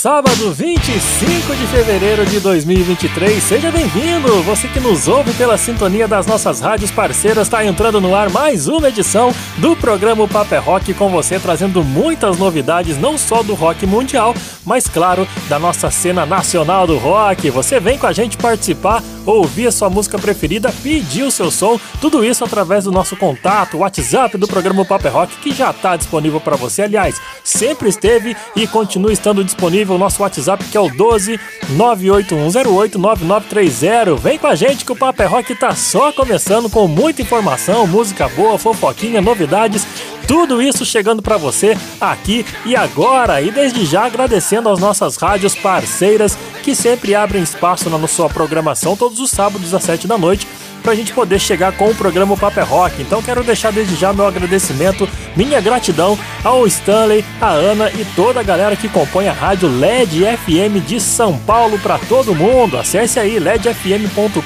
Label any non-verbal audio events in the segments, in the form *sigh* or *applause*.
Sábado 25 de fevereiro de 2023, seja bem-vindo! Você que nos ouve pela sintonia das nossas rádios parceiras, está entrando no ar mais uma edição do programa Paper Rock com você, trazendo muitas novidades, não só do rock mundial, mas claro, da nossa cena nacional do rock. Você vem com a gente participar, ouvir a sua música preferida, pedir o seu som, tudo isso através do nosso contato, WhatsApp do programa Paper Rock, que já está disponível para você. Aliás, sempre esteve e continua estando disponível o nosso WhatsApp que é o 12 98108 9930. Vem com a gente que o Paper Rock tá só começando com muita informação, música boa, fofoquinha, novidades, tudo isso chegando para você aqui e agora. E desde já agradecendo às nossas rádios parceiras que sempre abrem espaço na sua programação todos os sábados às 7 da noite para a gente poder chegar com o programa Paper Rock. Então quero deixar desde já meu agradecimento, minha gratidão ao Stanley, a Ana e toda a galera que compõe a rádio LED FM de São Paulo para todo mundo. Acesse aí ledfm.com.br,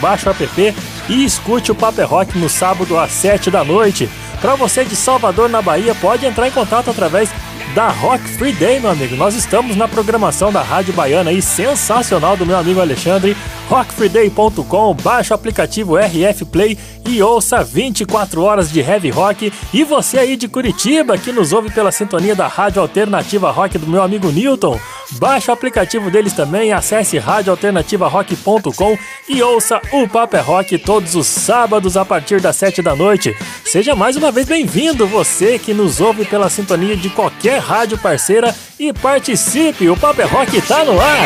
baixe o app e escute o Paper Rock no sábado às 7 da noite. Para você de Salvador, na Bahia, pode entrar em contato através da Rock Free Day, meu amigo. Nós estamos na programação da Rádio Baiana aí, sensacional do meu amigo Alexandre. rockfreeday.com, baixa o aplicativo RF Play e ouça 24 horas de heavy rock. E você aí de Curitiba, que nos ouve pela sintonia da Rádio Alternativa Rock do meu amigo Newton, baixa o aplicativo deles também, acesse radioalternativarock.com e ouça o Paper Rock todos os sábados a partir das 7 da noite. Seja mais uma vez bem-vindo, você que nos ouve pela sintonia de qualquer rádio parceira e participe, o Paper Rock tá no ar!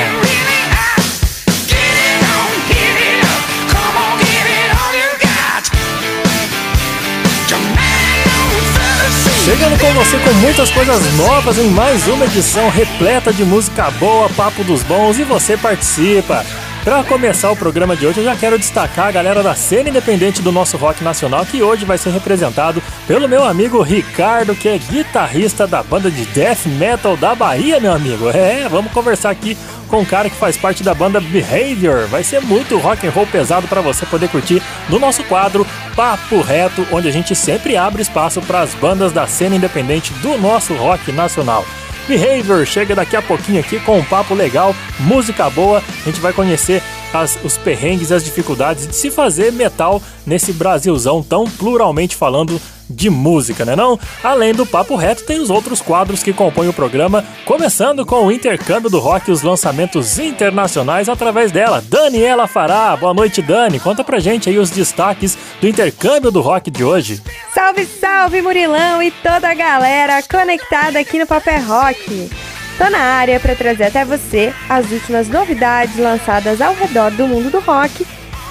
Chegando com você com muitas coisas novas em mais uma edição repleta de música boa, papo dos bons e você participa. Para começar o programa de hoje, eu já quero destacar a galera da cena independente do nosso rock nacional, que hoje vai ser representado pelo meu amigo Ricardo, que é guitarrista da banda de death metal da Bahia, meu amigo. É, vamos conversar aqui com um cara que faz parte da banda Behavior. Vai ser muito rock and roll pesado para você poder curtir no nosso quadro Papo Reto, onde a gente sempre abre espaço para as bandas da cena independente do nosso rock nacional. Behavior chega daqui a pouquinho aqui com um papo legal, música boa. A gente vai conhecer as, os perrengues as dificuldades de se fazer metal nesse Brasilzão tão pluralmente falando de música, né não? Além do Papo Reto, tem os outros quadros que compõem o programa, começando com o intercâmbio do rock e os lançamentos internacionais através dela. Daniela Fará, boa noite Dani, conta pra gente aí os destaques do intercâmbio do rock de hoje. Salve, salve Murilão e toda a galera conectada aqui no Papo Rock. Tô na área para trazer até você as últimas novidades lançadas ao redor do mundo do rock,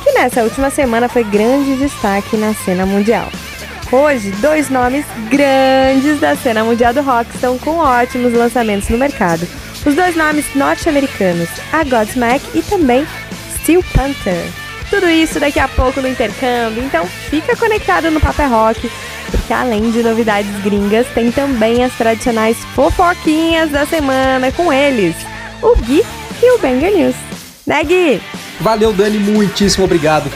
que nessa última semana foi grande destaque na cena mundial. Hoje, dois nomes grandes da cena mundial do rock estão com ótimos lançamentos no mercado. Os dois nomes norte-americanos, a Godsmack e também Steel Panther. Tudo isso daqui a pouco no intercâmbio, então fica conectado no Paper Rock, porque além de novidades gringas, tem também as tradicionais fofoquinhas da semana com eles, o Gui e o Banger News. Né, Gui? Valeu, Dani, muitíssimo obrigado.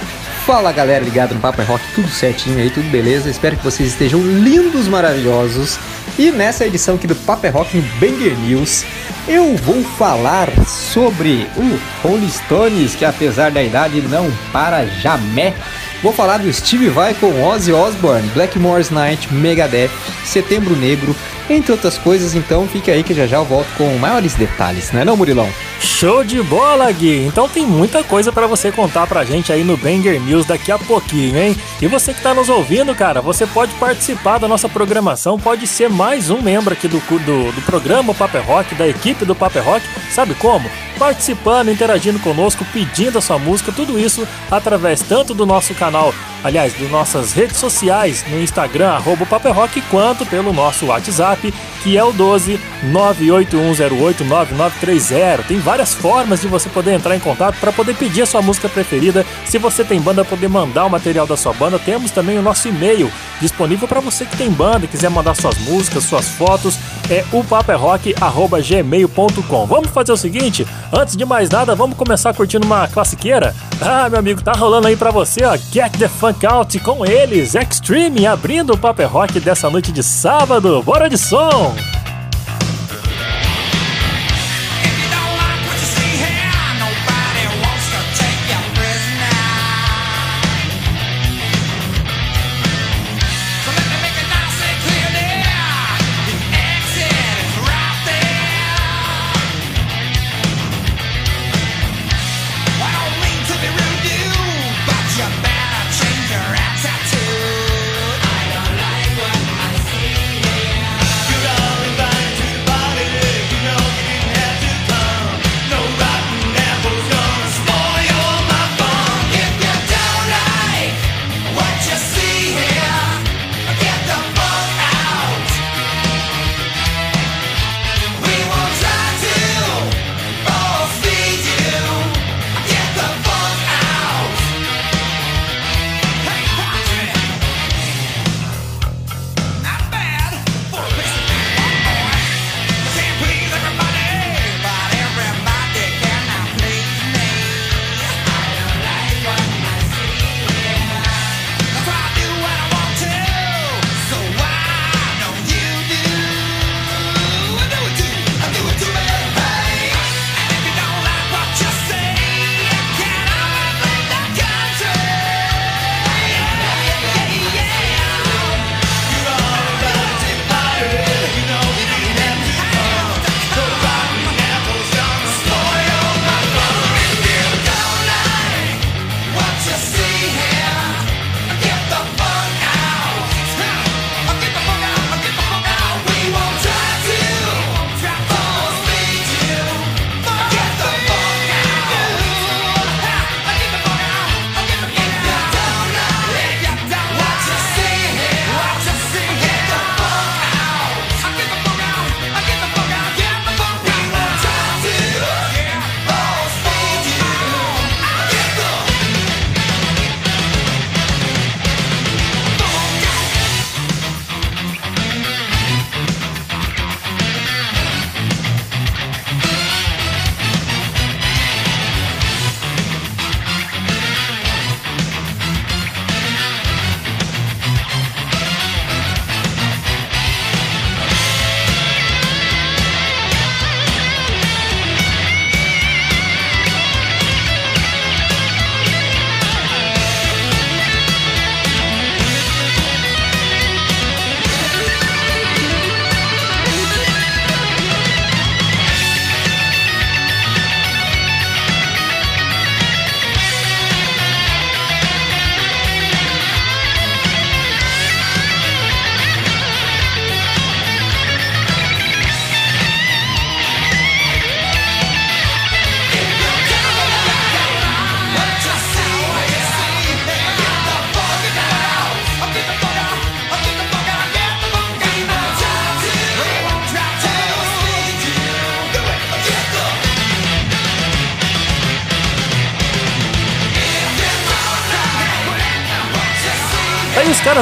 Fala galera ligado no Papo é Rock, tudo certinho aí, tudo beleza? Espero que vocês estejam lindos, maravilhosos. E nessa edição aqui do Papo é Rock no Banger News, eu vou falar sobre o Rolling Stones, que apesar da idade não para jamais. Vou falar do Steve Vai com Ozzy Osbourne, Blackmore's Night, Megadeth, Setembro Negro, entre outras coisas. Então fique aí que já já eu volto com maiores detalhes, né não, Murilão? Show de bola, Gui! Então tem muita coisa para você contar pra gente aí no Banger News daqui a pouquinho, hein? E você que tá nos ouvindo, cara, você pode participar da nossa programação, pode ser mais um membro aqui do, do, do programa Paper Rock, da equipe do Paper Rock. Sabe como? Participando, interagindo conosco, pedindo a sua música, tudo isso através tanto do nosso canal aliás, das nossas redes sociais, no Instagram, arroba Rock, quanto pelo nosso WhatsApp, que é o 12 981089930. Tem várias formas de você poder entrar em contato para poder pedir a sua música preferida. Se você tem banda, poder mandar o material da sua banda. Temos também o nosso e-mail disponível para você que tem banda, quiser mandar suas músicas, suas fotos, é o paperrock@gmail.com. Vamos fazer o seguinte, antes de mais nada, vamos começar curtindo uma classiqueira. Ah, meu amigo, tá rolando aí para você, ó, Get the Funk Out com eles, Extreme, abrindo o Paper Rock dessa noite de sábado. Bora de som!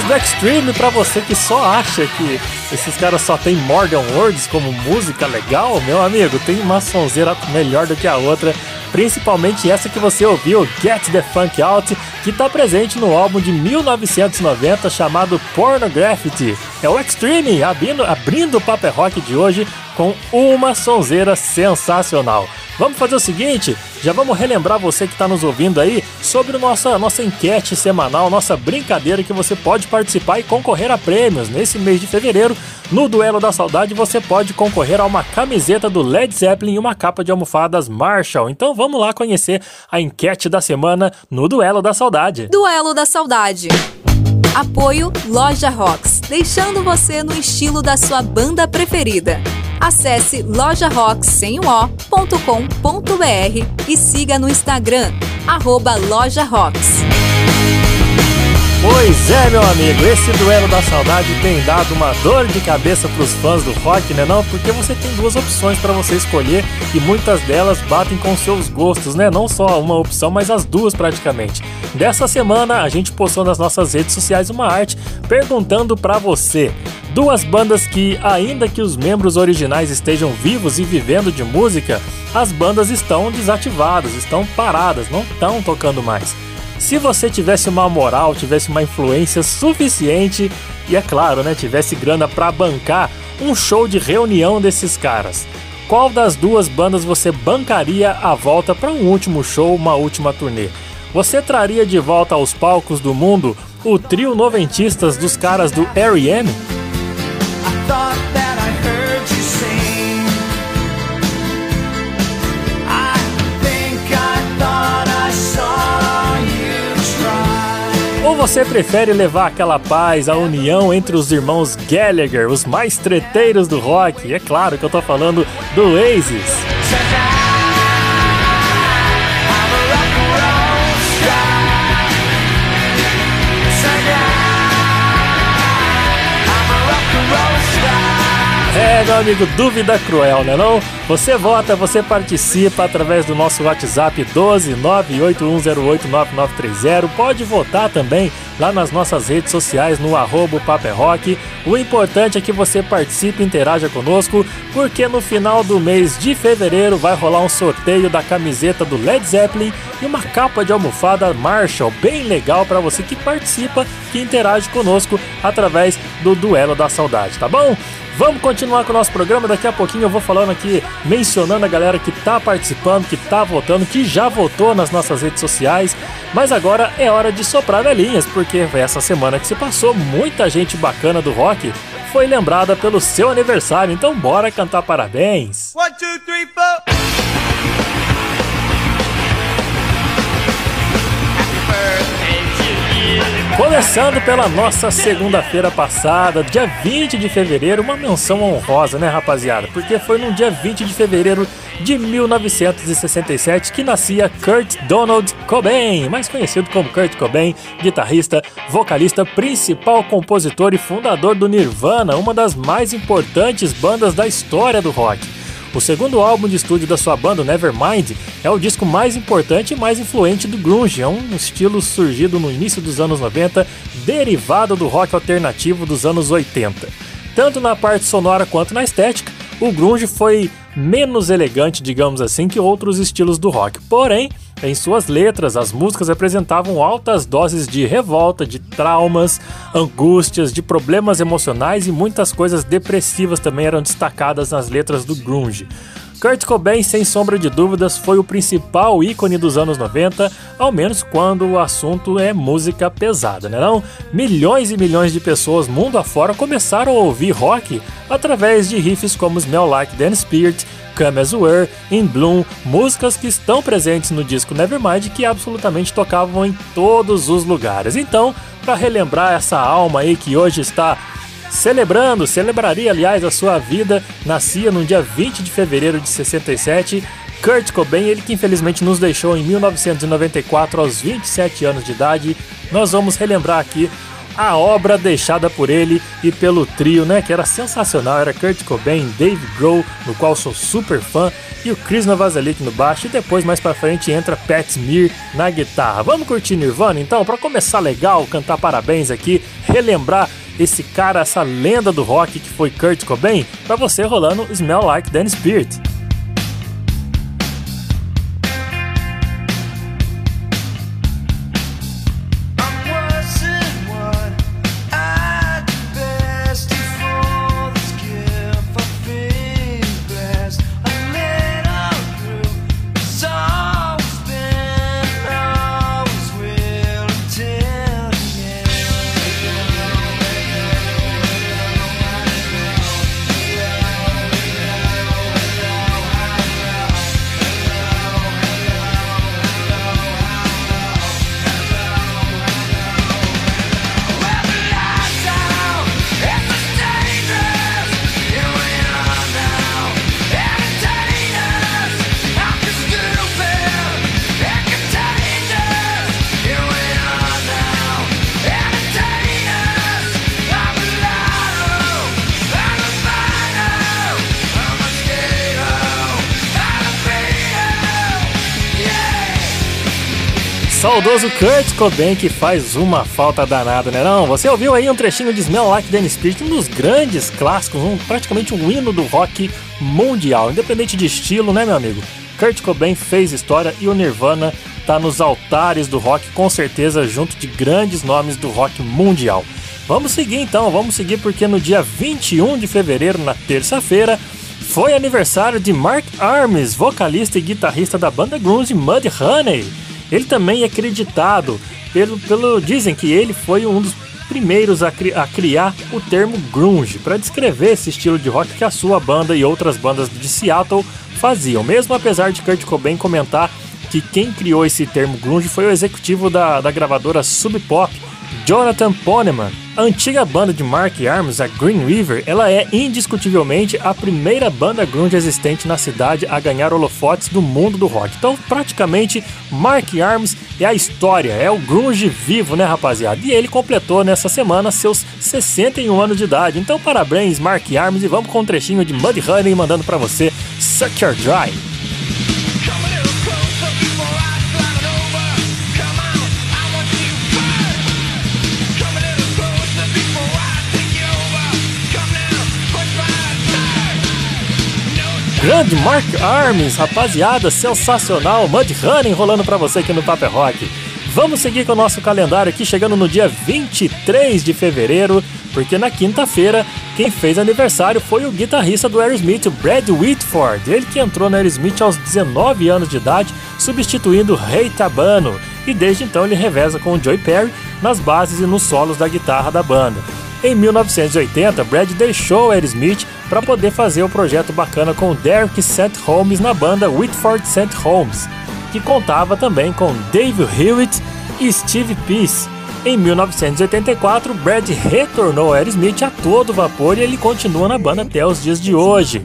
Caras do Extreme, pra você que só acha que esses caras só tem Morgan Words como música legal, meu amigo, tem uma sonzeira melhor do que a outra. Principalmente essa que você ouviu, Get the Funk Out, que está presente no álbum de 1990 chamado Pornography. É o Extreme abrindo, abrindo o Paper Rock de hoje com uma sonzeira sensacional. Vamos fazer o seguinte, já vamos relembrar você que está nos ouvindo aí sobre nossa, nossa enquete semanal, nossa brincadeira que você pode participar e concorrer a prêmios. Nesse mês de fevereiro, no Duelo da Saudade, você pode concorrer a uma camiseta do Led Zeppelin e uma capa de almofadas Marshall. Então vamos lá conhecer a enquete da semana no Duelo da Saudade. Duelo da Saudade. Apoio Loja Rocks, deixando você no estilo da sua banda preferida. Acesse lojarocks.com.br e siga no Instagram, arroba Loja Rocks. Pois é, meu amigo, esse duelo da saudade tem dado uma dor de cabeça pros fãs do rock, né não? Porque você tem duas opções para você escolher e muitas delas batem com seus gostos, né? Não só uma opção, mas as duas praticamente. Dessa semana a gente postou nas nossas redes sociais uma arte perguntando para você duas bandas que, ainda que os membros originais estejam vivos e vivendo de música, as bandas estão desativadas, estão paradas, não estão tocando mais. Se você tivesse uma moral, tivesse uma influência suficiente e é claro, né, tivesse grana para bancar um show de reunião desses caras, qual das duas bandas você bancaria a volta para um último show, uma última turnê? Você traria de volta aos palcos do mundo o trio noventistas dos caras do R.E.M.? Ou você prefere levar aquela paz, a união entre os irmãos Gallagher, os mais treteiros do rock? É claro que eu tô falando do Oasis. É, meu amigo, dúvida cruel, né não? Você vota, você participa através do nosso WhatsApp 12 981089930. Pode votar também lá nas nossas redes sociais no arroba Rock. O importante é que você participe e interaja conosco, porque no final do mês de fevereiro vai rolar um sorteio da camiseta do Led Zeppelin e uma capa de almofada Marshall bem legal para você que participa, que interage conosco através do Duelo da Saudade, tá bom? Vamos continuar com o nosso programa. Daqui a pouquinho eu vou falando aqui, mencionando a galera que está participando, que está votando, que já votou nas nossas redes sociais. Mas agora é hora de soprar velhinhas, porque essa semana que se passou, muita gente bacana do rock foi lembrada pelo seu aniversário. Então bora cantar parabéns. One, two, three, four. Começando pela nossa segunda-feira passada, dia 20 de fevereiro, uma menção honrosa, né, rapaziada? Porque foi no dia 20 de fevereiro de 1967 que nascia Kurt Donald Cobain, mais conhecido como Kurt Cobain, guitarrista, vocalista, principal compositor e fundador do Nirvana, uma das mais importantes bandas da história do rock. O segundo álbum de estúdio da sua banda, Nevermind, é o disco mais importante e mais influente do grunge, é um estilo surgido no início dos anos 90, derivado do rock alternativo dos anos 80. Tanto na parte sonora quanto na estética, o grunge foi menos elegante, digamos assim, que outros estilos do rock. Porém, em suas letras, as músicas apresentavam altas doses de revolta, de traumas, angústias, de problemas emocionais e muitas coisas depressivas também eram destacadas nas letras do grunge. Kurt Cobain, sem sombra de dúvidas, foi o principal ícone dos anos 90, ao menos quando o assunto é música pesada, né não? Milhões e milhões de pessoas mundo afora começaram a ouvir rock através de riffs como Smell Like Teen Spirit, Come As Were, In Bloom, músicas que estão presentes no disco Nevermind que absolutamente tocavam em todos os lugares. Então, para relembrar essa alma aí que hoje está celebrando, celebraria aliás a sua vida, nascia no dia 20 de fevereiro de 67. Kurt Cobain, ele que infelizmente nos deixou em 1994 aos 27 anos de idade. Nós vamos relembrar aqui a obra deixada por ele e pelo trio, né, que era sensacional, era Kurt Cobain, Dave Grohl, no qual sou super fã, e o Chris Novoselic no baixo, e depois mais para frente entra Pat Smear na guitarra. Vamos curtir Nirvana então, para começar legal, cantar parabéns aqui, relembrar esse cara, essa lenda do rock que foi Kurt Cobain, para você rolando Smell Like Teen Spirit. Saudoso Kurt Cobain que faz uma falta danada, né não? Você ouviu aí um trechinho de Smell Like Teen Spirit, um dos grandes clássicos, um, praticamente um hino do rock mundial, independente de estilo, né meu amigo? Kurt Cobain fez história e o Nirvana tá nos altares do rock com certeza junto de grandes nomes do rock mundial. Vamos seguir então, vamos seguir porque no dia 21 de fevereiro, na terça-feira, foi aniversário de Mark Arms, vocalista e guitarrista da banda grunge Mudhoney. Ele também é acreditado pelo, pelo dizem que ele foi um dos primeiros a, cri, a criar o termo grunge para descrever esse estilo de rock que a sua banda e outras bandas de Seattle faziam. Mesmo apesar de Kurt Cobain comentar que quem criou esse termo grunge foi o executivo da, da gravadora Sub Pop, Jonathan Poneman. A antiga banda de Mark Arms, a Green River, ela é indiscutivelmente a primeira banda grunge existente na cidade a ganhar holofotes do mundo do rock. Então, praticamente, Mark Arms é a história, é o grunge vivo, né, rapaziada? E ele completou nessa semana seus 61 anos de idade. Então, parabéns, Mark Arms, e vamos com um trechinho de Mudhoney mandando para você Suck Your Dry. Grande Mark Arms, rapaziada, sensacional. Mud Honey rolando pra você aqui no Paper Rock. Vamos seguir com o nosso calendário aqui, chegando no dia 23 de fevereiro, porque na quinta-feira quem fez aniversário foi o guitarrista do Aerosmith, Brad Whitford. Ele que entrou no Aerosmith aos 19 anos de idade, substituindo Rei Tabano. E desde então ele reveza com o Joey Perry nas bases e nos solos da guitarra da banda. Em 1980, Brad deixou Aerosmith para poder fazer o projeto bacana com Derek St. Holmes na banda Whitford St. Holmes, que contava também com Dave Hewitt e Steve Peace. Em 1984, Brad retornou ao Aerosmith a todo vapor e ele continua na banda até os dias de hoje.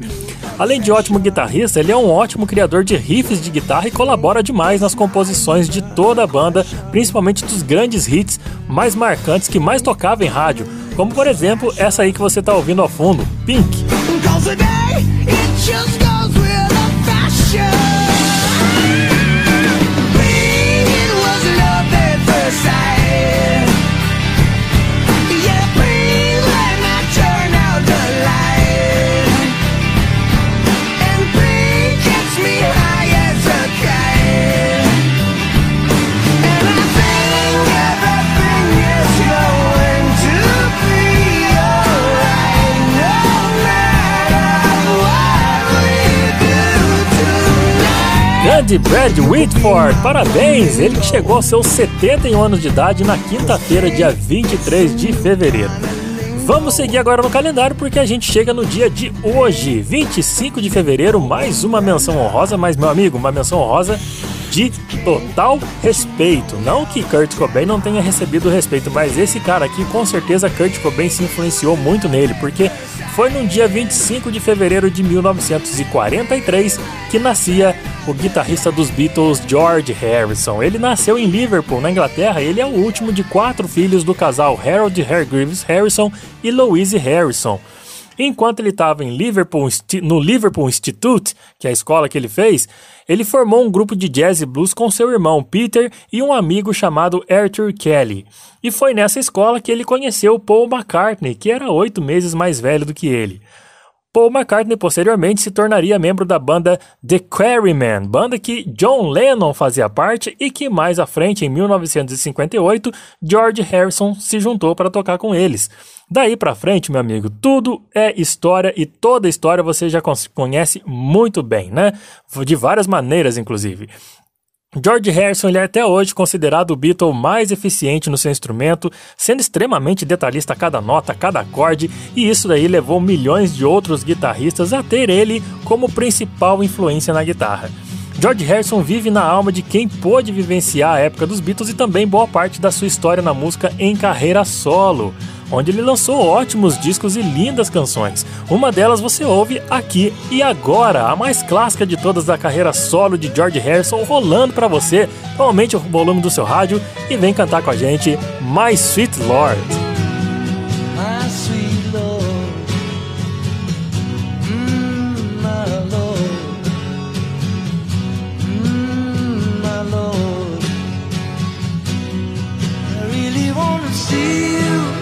Além de ótimo guitarrista, ele é um ótimo criador de riffs de guitarra e colabora demais nas composições de toda a banda, principalmente dos grandes hits mais marcantes que mais tocava em rádio, como por exemplo essa aí que você está ouvindo ao fundo, Pink. Grande Brad Whitford, parabéns! Ele que chegou aos seus 71 anos de idade na quinta-feira, dia 23 de fevereiro. Vamos seguir agora no calendário porque a gente chega no dia de hoje, 25 de fevereiro, mais uma menção honrosa, mas meu amigo, uma menção honrosa de total respeito. Não que Kurt Cobain não tenha recebido respeito, mas esse cara aqui com certeza Kurt Cobain se influenciou muito nele, porque foi no dia 25 de fevereiro de 1943 que nascia o guitarrista dos Beatles George Harrison. Ele nasceu em Liverpool, na Inglaterra, ele é o último de quatro filhos do casal Harold Hargreaves Harrison e Louise Harrison. Enquanto ele estava em Liverpool, no Liverpool Institute, que é a escola que ele fez, ele formou um grupo de jazz e blues com seu irmão Peter e um amigo chamado Arthur Kelly. E foi nessa escola que ele conheceu Paul McCartney, que era oito meses mais velho do que ele. Paul McCartney posteriormente se tornaria membro da banda The Quarrymen, banda que John Lennon fazia parte e que mais à frente, em 1958, George Harrison se juntou para tocar com eles. Daí para frente, meu amigo, tudo é história e toda história você já conhece muito bem, né? De várias maneiras, inclusive. George Harrison é até hoje considerado o Beatle mais eficiente no seu instrumento, sendo extremamente detalhista a cada nota, a cada acorde, e isso daí levou milhões de outros guitarristas a ter ele como principal influência na guitarra. George Harrison vive na alma de quem pôde vivenciar a época dos Beatles e também boa parte da sua história na música em carreira solo onde ele lançou ótimos discos e lindas canções. Uma delas você ouve aqui e agora, a mais clássica de todas da carreira solo de George Harrison rolando para você. Então aumente o volume do seu rádio e vem cantar com a gente My Sweet Lord. My sweet Lord. Mm, my Lord. Mm, see you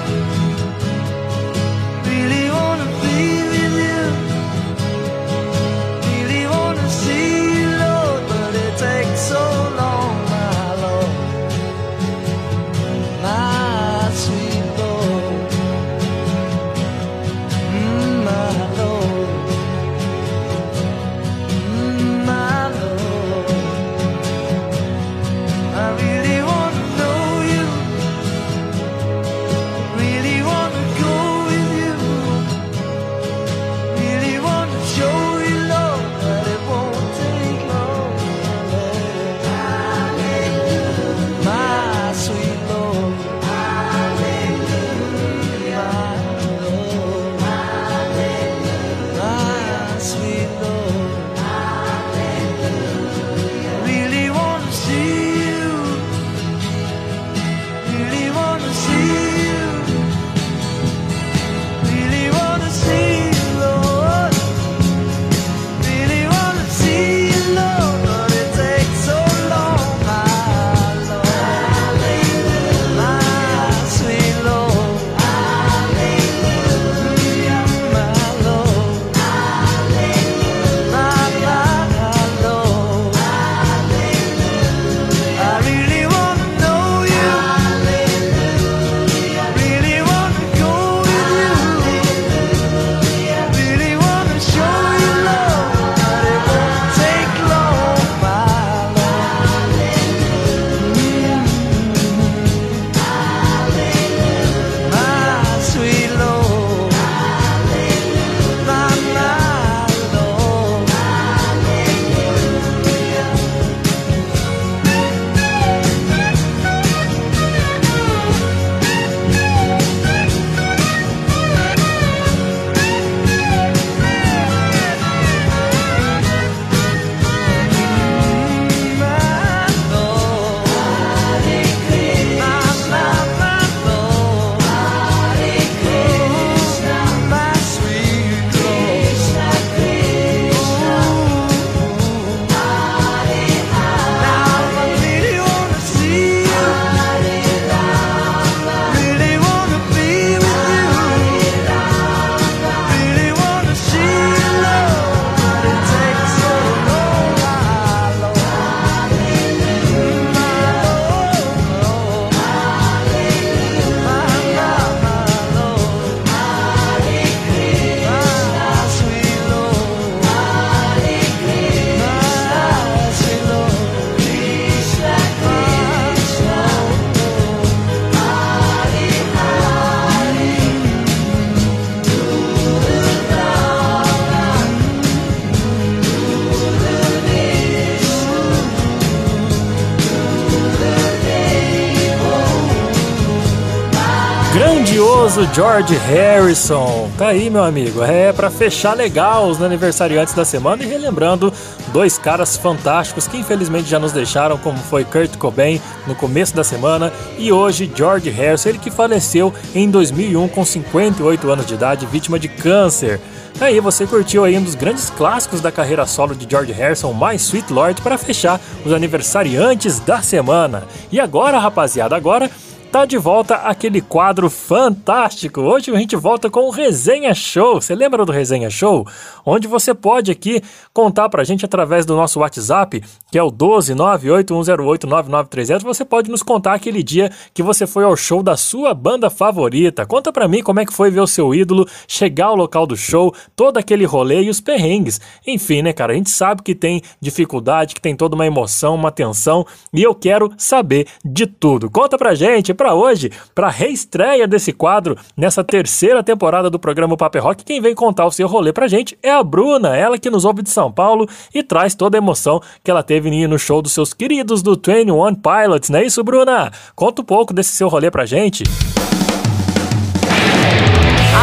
George Harrison. Tá aí, meu amigo. É para fechar legal os aniversariantes da semana e relembrando dois caras fantásticos que infelizmente já nos deixaram, como foi Kurt Cobain no começo da semana e hoje George Harrison, ele que faleceu em 2001 com 58 anos de idade, vítima de câncer. Aí você curtiu aí um dos grandes clássicos da carreira solo de George Harrison, My Sweet Lord, para fechar os aniversariantes da semana. E agora, rapaziada, agora tá de volta aquele quadro fantástico. Hoje a gente volta com o Resenha Show. Você lembra do Resenha Show? Onde você pode aqui contar pra gente através do nosso WhatsApp, que é o 12981089930. Você pode nos contar aquele dia que você foi ao show da sua banda favorita. Conta pra mim como é que foi ver o seu ídolo chegar ao local do show, todo aquele rolê e os perrengues. Enfim, né, cara? A gente sabe que tem dificuldade, que tem toda uma emoção, uma tensão, e eu quero saber de tudo. Conta pra gente, pra para hoje, para a reestreia desse quadro nessa terceira temporada do programa Paper Rock. Quem vem contar o seu rolê pra gente é a Bruna, ela que nos ouve de São Paulo e traz toda a emoção que ela teve no show dos seus queridos do 21 Pilots, não é isso, Bruna? Conta um pouco desse seu rolê pra gente.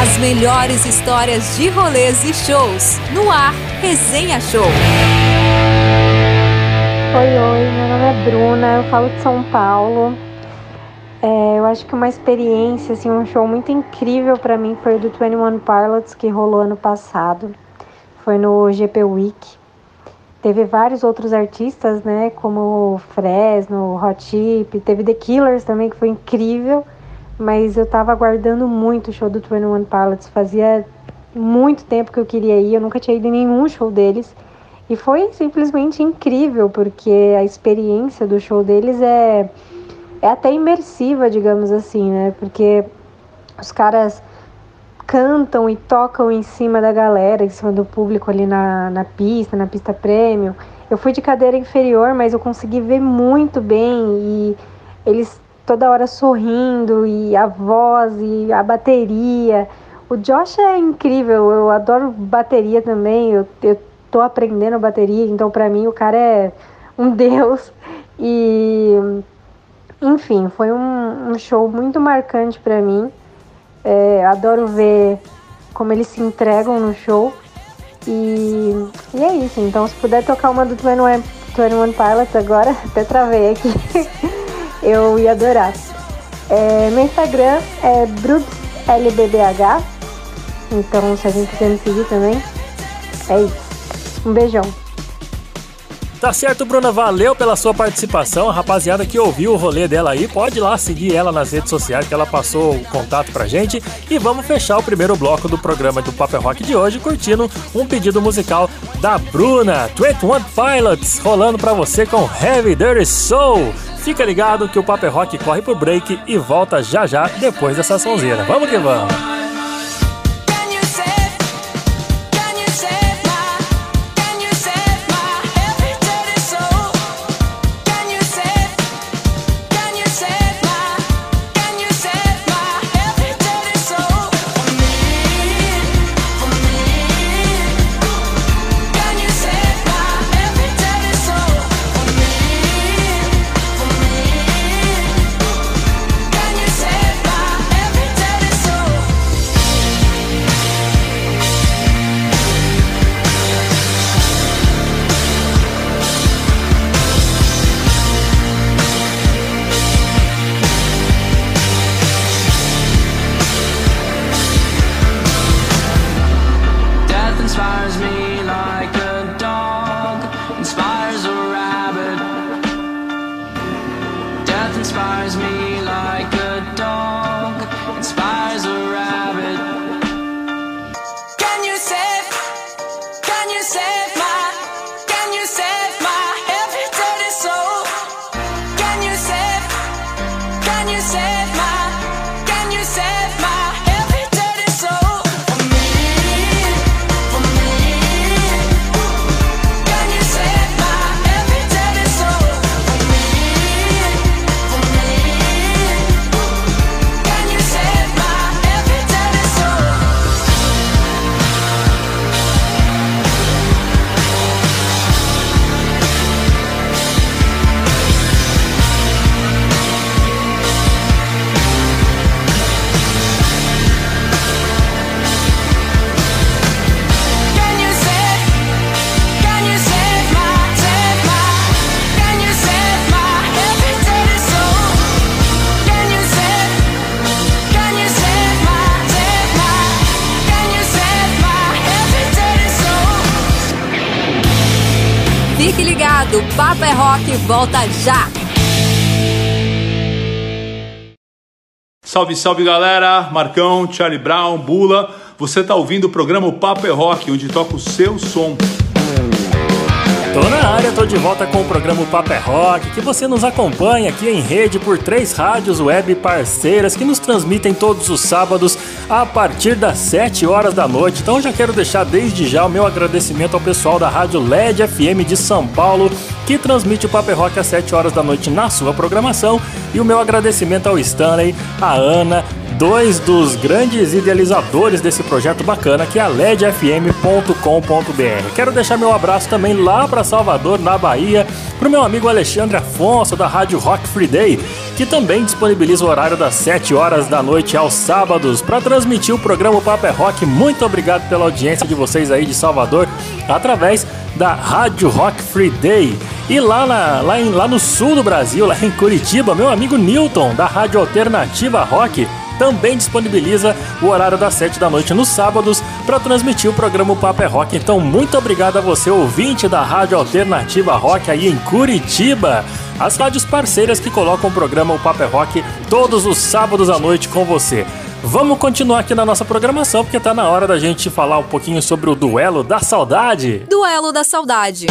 As melhores histórias de rolês e shows. No ar, Resenha Show. Oi, oi, meu nome é Bruna, eu falo de São Paulo. É, eu acho que uma experiência, assim, um show muito incrível para mim foi o do 21 Pilots que rolou ano passado. Foi no GP Week. Teve vários outros artistas, né, como Fresno, Hot Chip, teve The Killers também que foi incrível, mas eu tava aguardando muito o show do 21 Pilots. Fazia muito tempo que eu queria ir, eu nunca tinha ido em nenhum show deles. E foi simplesmente incrível, porque a experiência do show deles é é até imersiva, digamos assim, né? Porque os caras cantam e tocam em cima da galera, em cima do público ali na, na pista, na pista prêmio. Eu fui de cadeira inferior, mas eu consegui ver muito bem e eles toda hora sorrindo e a voz e a bateria. O Josh é incrível, eu adoro bateria também, eu, eu tô aprendendo bateria, então para mim o cara é um *laughs* deus. E enfim, foi um, um show muito marcante para mim. É, adoro ver como eles se entregam no show. E, e é isso. Então, se puder tocar uma do 21, 21 Pilots agora, *laughs* até travei aqui, *laughs* eu ia adorar. É, meu Instagram é BrubsLBBH. Então, se a gente quiser me seguir também, é isso. Um beijão. Tá certo, Bruna, valeu pela sua participação. A rapaziada que ouviu o rolê dela aí, pode ir lá seguir ela nas redes sociais que ela passou o contato pra gente. E vamos fechar o primeiro bloco do programa do Paper Rock de hoje curtindo um pedido musical da Bruna, 21 Pilots, rolando pra você com Heavy Dirty Soul. Fica ligado que o Paper Rock corre pro break e volta já já depois dessa sonzeira. Vamos que vamos! Ligado, Papo é Rock volta já! Salve, salve galera! Marcão, Charlie Brown, Bula. Você está ouvindo o programa Papo é Rock, onde toca o seu som. Tô na área, tô de volta com o programa Papo é Rock, que você nos acompanha aqui em rede por três rádios web parceiras que nos transmitem todos os sábados a partir das 7 horas da noite. Então já quero deixar desde já o meu agradecimento ao pessoal da Rádio LED FM de São Paulo, que transmite o Papo é Rock às 7 horas da noite na sua programação, e o meu agradecimento ao Stanley, a Ana, dois dos grandes idealizadores desse projeto bacana que é a ledfm.com.br. Quero deixar meu abraço também lá para Salvador, na Bahia, para o meu amigo Alexandre Afonso da Rádio Rock Free Day, que também disponibiliza o horário das 7 horas da noite aos sábados para transmitir o programa Papo é Rock. Muito obrigado pela audiência de vocês aí de Salvador através da Rádio Rock Free Day. E lá, na, lá, em, lá no sul do Brasil, lá em Curitiba, meu amigo Newton, da Rádio Alternativa Rock, também disponibiliza o horário das 7 da noite nos sábados para transmitir o programa Papo é Rock. Então, muito obrigado a você, ouvinte da Rádio Alternativa Rock aí em Curitiba. As rádios parceiras que colocam o programa O Papo é Rock todos os sábados à noite com você. Vamos continuar aqui na nossa programação, porque tá na hora da gente falar um pouquinho sobre o Duelo da Saudade. Duelo da Saudade.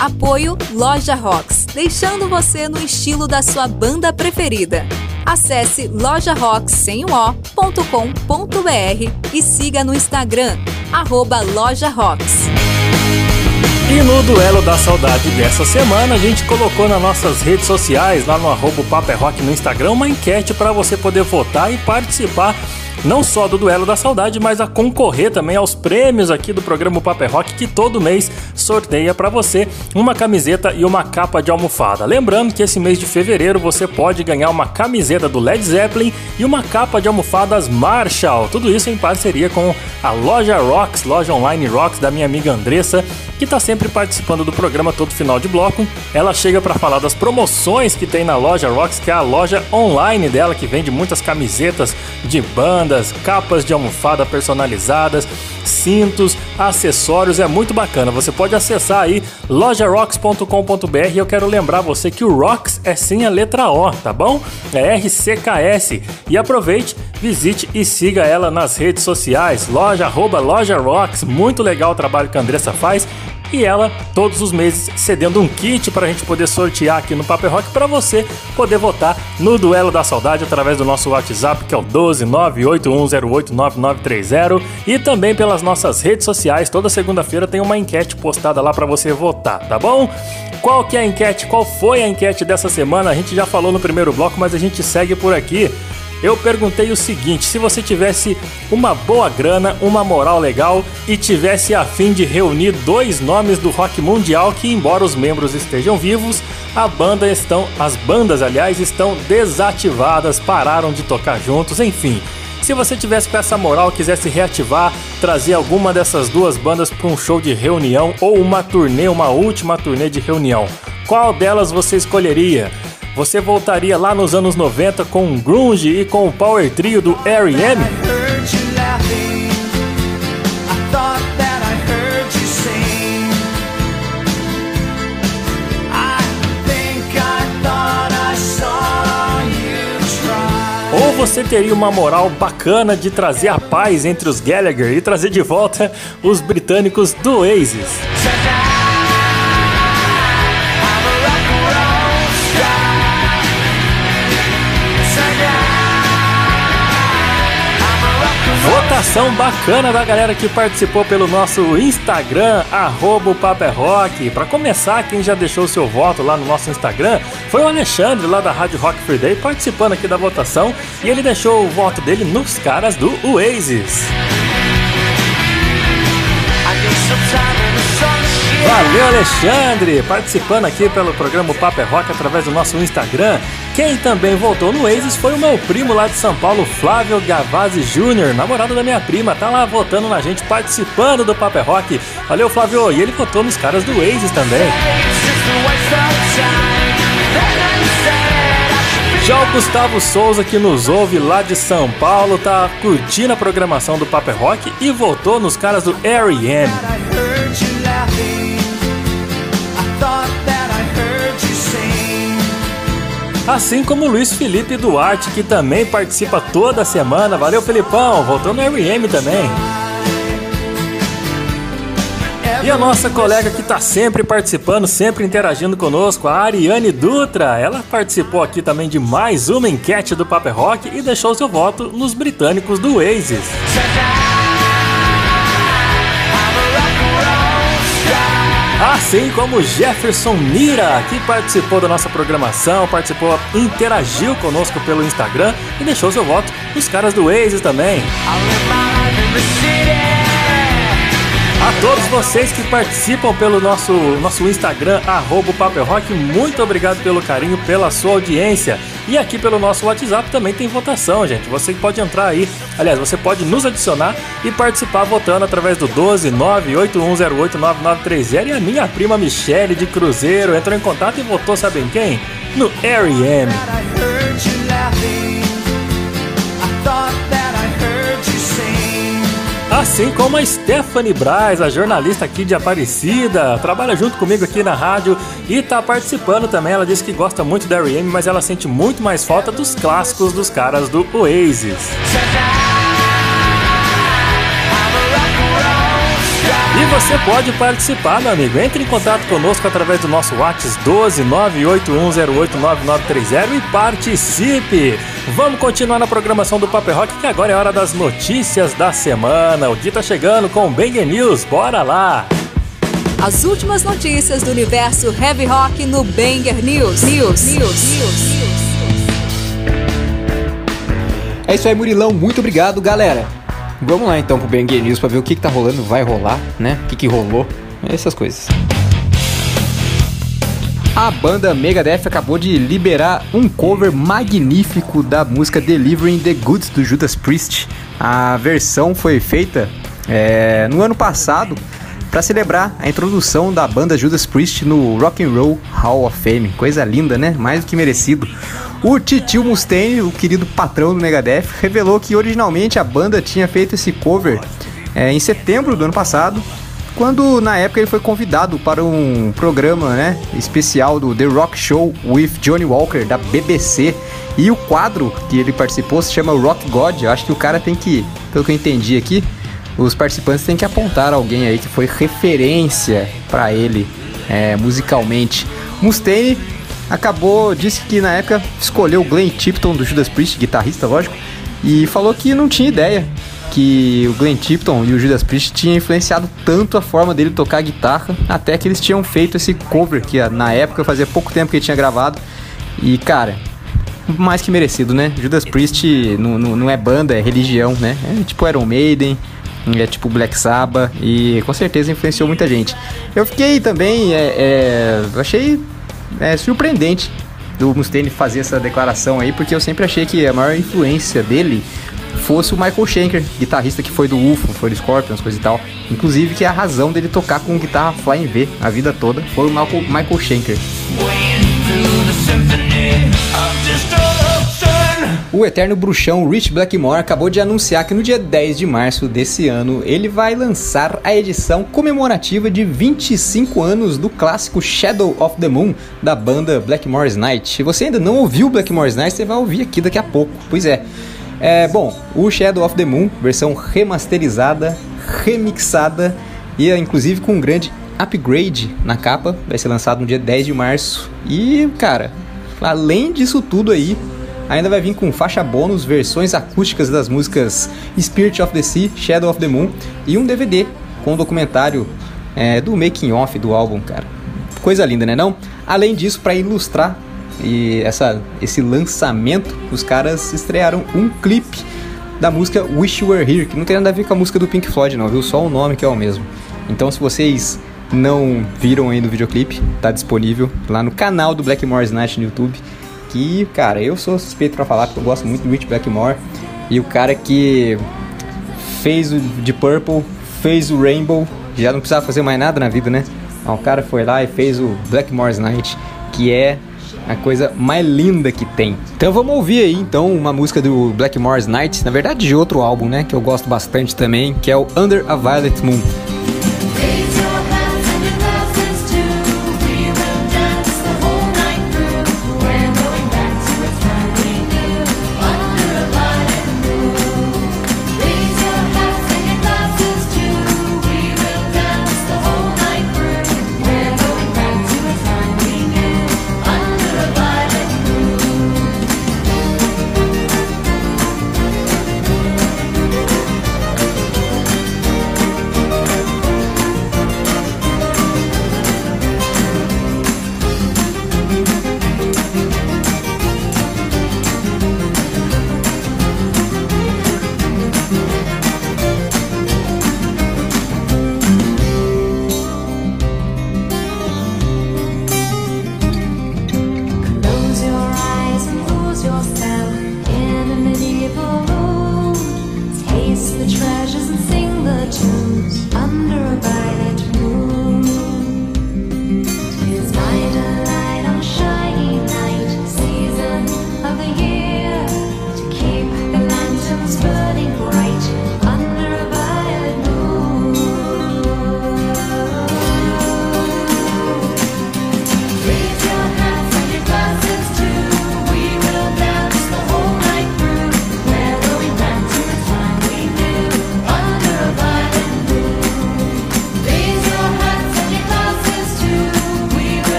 Apoio Loja Rocks, deixando você no estilo da sua banda preferida. Acesse lojarocks.com.br e siga no Instagram, arroba Loja Rocks. E no Duelo da Saudade dessa semana, a gente colocou nas nossas redes sociais, lá no arroba é Rock no Instagram, uma enquete para você poder votar e participar não só do Duelo da Saudade, mas a concorrer também aos prêmios aqui do programa Paper Rock, que todo mês sorteia para você uma camiseta e uma capa de almofada. Lembrando que esse mês de fevereiro você pode ganhar uma camiseta do Led Zeppelin e uma capa de almofadas Marshall. Tudo isso em parceria com a loja Rocks, loja online Rocks da minha amiga Andressa, que está sempre participando do programa todo final de bloco. Ela chega para falar das promoções que tem na loja Rocks, que é a loja online dela, que vende muitas camisetas de bandas, capas de almofada personalizadas, cintos, acessórios, é muito bacana. Você pode acessar aí lojarocks.com.br e eu quero lembrar você que o Rocks é sem a letra O, tá bom? É RCKS. E aproveite, visite e siga ela nas redes sociais, loja arroba loja Rocks. Muito legal o trabalho que a Andressa faz e ela todos os meses cedendo um kit para a gente poder sortear aqui no Paper Rock para você poder votar no Duelo da Saudade através do nosso WhatsApp que é o 12981089930 e também pelas nossas redes sociais. Toda segunda-feira tem uma enquete postada lá para você votar, tá bom? Qual que é a enquete? Qual foi a enquete dessa semana? A gente já falou no primeiro bloco, mas a gente segue por aqui eu perguntei o seguinte: se você tivesse uma boa grana, uma moral legal e tivesse a fim de reunir dois nomes do rock mundial que, embora os membros estejam vivos, a banda estão, as bandas, aliás, estão desativadas, pararam de tocar juntos, enfim. Se você tivesse com essa moral, quisesse reativar, trazer alguma dessas duas bandas para um show de reunião ou uma turnê, uma última turnê de reunião, qual delas você escolheria? Você voltaria lá nos anos 90 com o grunge e com o power trio do R.E.M.? Ou você teria uma moral bacana de trazer a paz entre os Gallagher e trazer de volta os britânicos do Oasis? Votação bacana da galera que participou pelo nosso Instagram, arroba Rock. Para começar, quem já deixou seu voto lá no nosso Instagram foi o Alexandre, lá da Rádio Rock Free Day, participando aqui da votação. E ele deixou o voto dele nos caras do Oasis. Valeu, Alexandre! Participando aqui pelo programa Paper Rock através do nosso Instagram. Quem também voltou no Oasis foi o meu primo lá de São Paulo, Flávio Gavazzi Jr., namorado da minha prima, tá lá votando na gente, participando do Paper Rock. Valeu, Flávio! E ele votou nos caras do Oasis também. Já o Gustavo Souza, que nos ouve lá de São Paulo, tá curtindo a programação do Paper Rock e votou nos caras do R.E.M. Assim como Luiz Felipe Duarte, que também participa toda semana. Valeu, Felipão! Voltou no R.E.M. também. E a nossa colega que está sempre participando, sempre interagindo conosco, a Ariane Dutra. Ela participou aqui também de mais uma enquete do Paper Rock e deixou seu voto nos britânicos do Oasis. Assim como Jefferson Mira, que participou da nossa programação, participou, interagiu conosco pelo Instagram e deixou seu voto nos caras do Oasis também. A todos vocês que participam pelo nosso, nosso Instagram, arroba Rock, muito obrigado pelo carinho, pela sua audiência. E aqui pelo nosso WhatsApp também tem votação, gente. Você pode entrar aí, aliás, você pode nos adicionar e participar votando através do 12 981089930. E a minha prima Michele de Cruzeiro entrou em contato e votou, sabem quem? No R.E.M. Assim como a Stephanie Braz, a jornalista aqui de Aparecida, trabalha junto comigo aqui na rádio e está participando também. Ela disse que gosta muito da R.E.M., mas ela sente muito mais falta dos clássicos dos caras do Oasis. E você pode participar, meu amigo. Entre em contato conosco através do nosso WhatsApp 12 981089930 e participe. Vamos continuar na programação do Paper Rock, que agora é hora das notícias da semana. O dia tá chegando com o Banger News. Bora lá! As últimas notícias do universo heavy rock no Banger News. News. News. News. É isso aí, Murilão. Muito obrigado, galera. Vamos lá então pro Banger News pra ver o que, que tá rolando, vai rolar, né? O que, que rolou, essas coisas. A banda Megadeth acabou de liberar um cover magnífico da música Delivering the Goods do Judas Priest. A versão foi feita é, no ano passado para celebrar a introdução da banda Judas Priest no Rock and Roll Hall of Fame. Coisa linda, né? Mais do que merecido. O Titio Mustaine, o querido patrão do Megadeth, revelou que originalmente a banda tinha feito esse cover é, em setembro do ano passado, quando na época ele foi convidado para um programa né, especial do The Rock Show with Johnny Walker da BBC. E o quadro que ele participou se chama Rock God. Eu acho que o cara tem que, pelo que eu entendi aqui, os participantes têm que apontar alguém aí que foi referência para ele é, musicalmente. Mustaine acabou, disse que na época escolheu Glenn Tipton do Judas Priest, guitarrista, lógico, e falou que não tinha ideia que o Glenn Tipton e o Judas Priest tinham influenciado tanto a forma dele tocar guitarra, até que eles tinham feito esse cover que na época fazia pouco tempo que ele tinha gravado. E cara, mais que merecido, né? Judas Priest não, não, não é banda, é religião, né? É tipo Iron Maiden, é tipo Black Sabbath e com certeza influenciou muita gente. Eu fiquei também, é, é, achei é, surpreendente do Mustaine fazer essa declaração aí, porque eu sempre achei que a maior influência dele fosse o Michael Schenker, guitarrista que foi do UFO, foi do Scorpions, coisa e tal. Inclusive que a razão dele tocar com guitarra Flying V a vida toda foi o Michael, Michael Schenker. O eterno bruxão Rich Blackmore acabou de anunciar que no dia 10 de março desse ano ele vai lançar a edição comemorativa de 25 anos do clássico Shadow of the Moon da banda Blackmore's Night. Se você ainda não ouviu Blackmore's Night, você vai ouvir aqui daqui a pouco. Pois é. É, bom, o Shadow of the Moon, versão remasterizada, remixada e inclusive com um grande upgrade na capa, vai ser lançado no dia 10 de março. E, cara, além disso tudo aí, Ainda vai vir com faixa bônus, versões acústicas das músicas Spirit of the Sea, Shadow of the Moon e um DVD com um documentário é, do making off do álbum, cara. Coisa linda, né não? Além disso, para ilustrar e essa, esse lançamento, os caras estrearam um clipe da música Wish You Were Here, que não tem nada a ver com a música do Pink Floyd, não, viu? Só o nome que é o mesmo. Então, se vocês não viram ainda o videoclipe, tá disponível lá no canal do Blackmore's Night no YouTube que, cara, eu sou suspeito para falar porque eu gosto muito do Rich Blackmore. E o cara que fez o de Purple, fez o Rainbow, já não precisava fazer mais nada na vida, né? o cara foi lá e fez o Blackmore's Night, que é a coisa mais linda que tem. Então vamos ouvir aí então uma música do Blackmore's Night, na verdade de outro álbum, né, que eu gosto bastante também, que é o Under a Violet Moon.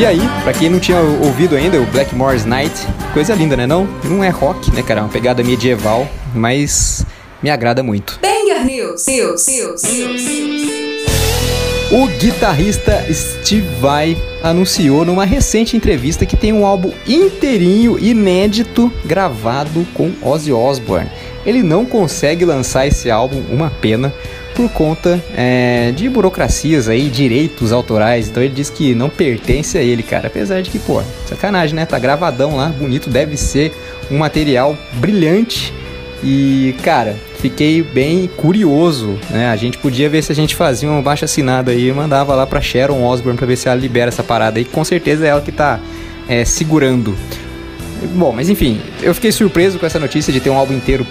E aí, pra quem não tinha ouvido ainda, o Blackmore's Night, coisa linda, né não? Não é rock, né, cara? É uma pegada medieval, mas me agrada muito. Banger News, News, News, News, News. O guitarrista Steve Vai anunciou numa recente entrevista que tem um álbum inteirinho, inédito, gravado com Ozzy Osbourne. Ele não consegue lançar esse álbum, uma pena, por conta é, de burocracias aí, direitos autorais. Então ele diz que não pertence a ele, cara. Apesar de que, pô, sacanagem, né? Tá gravadão lá, bonito, deve ser um material brilhante. E, cara, fiquei bem curioso, né? A gente podia ver se a gente fazia um baixo assinado aí e mandava lá pra Sharon Osbourne pra ver se ela libera essa parada aí, com certeza é ela que tá é, segurando. Bom, mas enfim, eu fiquei surpreso com essa notícia de ter um álbum inteiro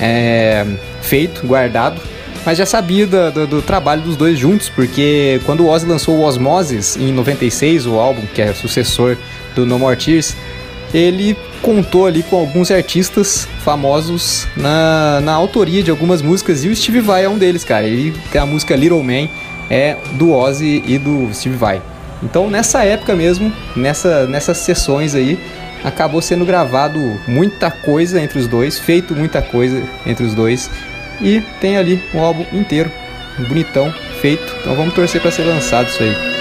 é, feito, guardado. Mas já sabia do, do, do, trabalho dos dois juntos, porque quando o Ozzy lançou o Osmosis em 96, o álbum que é sucessor do No More Tears, ele contou ali com alguns artistas famosos na, na autoria de algumas músicas e o Steve Vai é um deles, cara. Ele tem a música Little Man é do Ozzy e do Steve Vai. Então nessa época mesmo, nessa, nessas sessões aí, acabou sendo gravado muita coisa entre os dois, feito muita coisa entre os dois e tem ali um álbum inteiro, bonitão, feito. Então vamos torcer para ser lançado isso aí.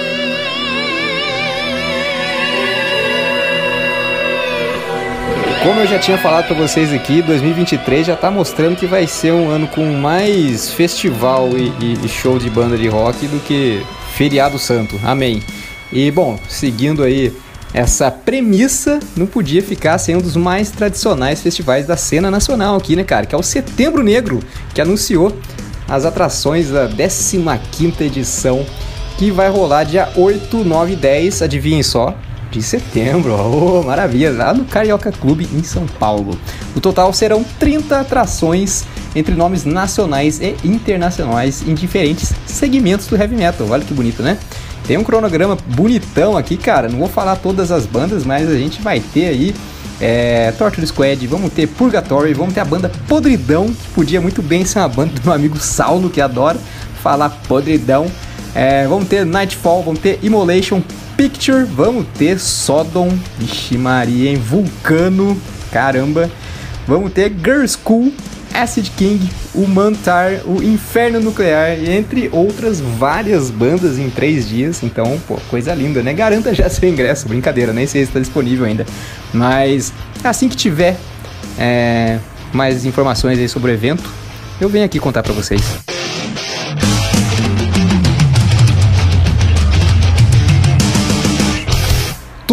Como eu já tinha falado para vocês aqui, 2023 já está mostrando que vai ser um ano com mais festival e, e, e show de banda de rock do que feriado santo. Amém. E bom, seguindo aí essa premissa, não podia ficar sem um dos mais tradicionais festivais da cena nacional aqui, né, cara? Que é o Setembro Negro, que anunciou as atrações da 15ª edição, que vai rolar dia 8, 9 e 10, adivinhem só, de setembro. Oh, maravilha! Lá no Carioca Clube em São Paulo. O total serão 30 atrações entre nomes nacionais e internacionais em diferentes segmentos do heavy metal. Olha que bonito, né? Tem um cronograma bonitão aqui, cara. Não vou falar todas as bandas, mas a gente vai ter aí é, Torture Squad, vamos ter Purgatory, vamos ter a banda Podridão, que podia muito bem ser uma banda do meu amigo Saulo, que adora falar Podridão. É, vamos ter Nightfall, vamos ter Immolation, Picture, vamos ter Sodom, Vixe Maria, em Vulcano, caramba. Vamos ter Girl School, Acid King, o Mantar, o Inferno Nuclear, entre outras várias bandas em três dias. Então, pô, coisa linda, né? Garanta já *laughs* seu ingresso, brincadeira, nem sei se está disponível ainda. Mas assim que tiver é, mais informações aí sobre o evento, eu venho aqui contar para vocês.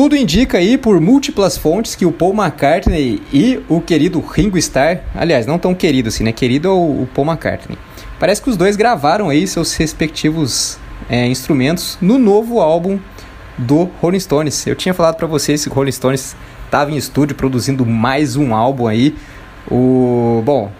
Tudo indica aí por múltiplas fontes que o Paul McCartney e o querido Ringo Starr, aliás, não tão querido assim, né? Querido é o Paul McCartney. Parece que os dois gravaram aí seus respectivos é, instrumentos no novo álbum do Rolling Stones. Eu tinha falado para vocês que o Rolling Stones estava em estúdio produzindo mais um álbum aí. O bom,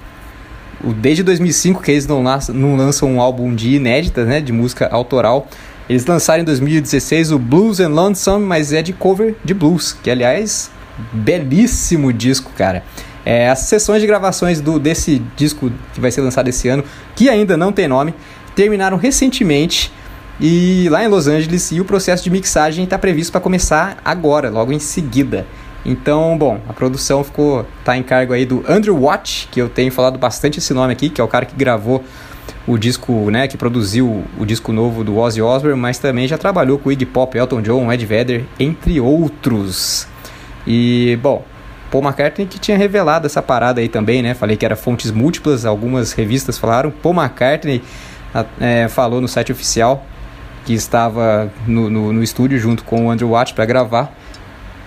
o, desde 2005 que eles não lançam, não lançam um álbum de inédita, né, de música autoral. Eles lançaram em 2016 o Blues and Lonesome, mas é de cover de blues, que aliás, belíssimo disco, cara. É, as sessões de gravações do, desse disco que vai ser lançado esse ano, que ainda não tem nome, terminaram recentemente e lá em Los Angeles e o processo de mixagem está previsto para começar agora, logo em seguida. Então, bom, a produção ficou tá em cargo aí do Andrew Watt, que eu tenho falado bastante esse nome aqui, que é o cara que gravou o disco, né, que produziu o disco novo do Ozzy Osbourne, mas também já trabalhou com Iggy Pop, Elton John, Ed Vedder, entre outros. E, bom, Paul McCartney que tinha revelado essa parada aí também, né? Falei que era fontes múltiplas, algumas revistas falaram. Paul McCartney é, falou no site oficial que estava no, no, no estúdio junto com o Andrew Watt para gravar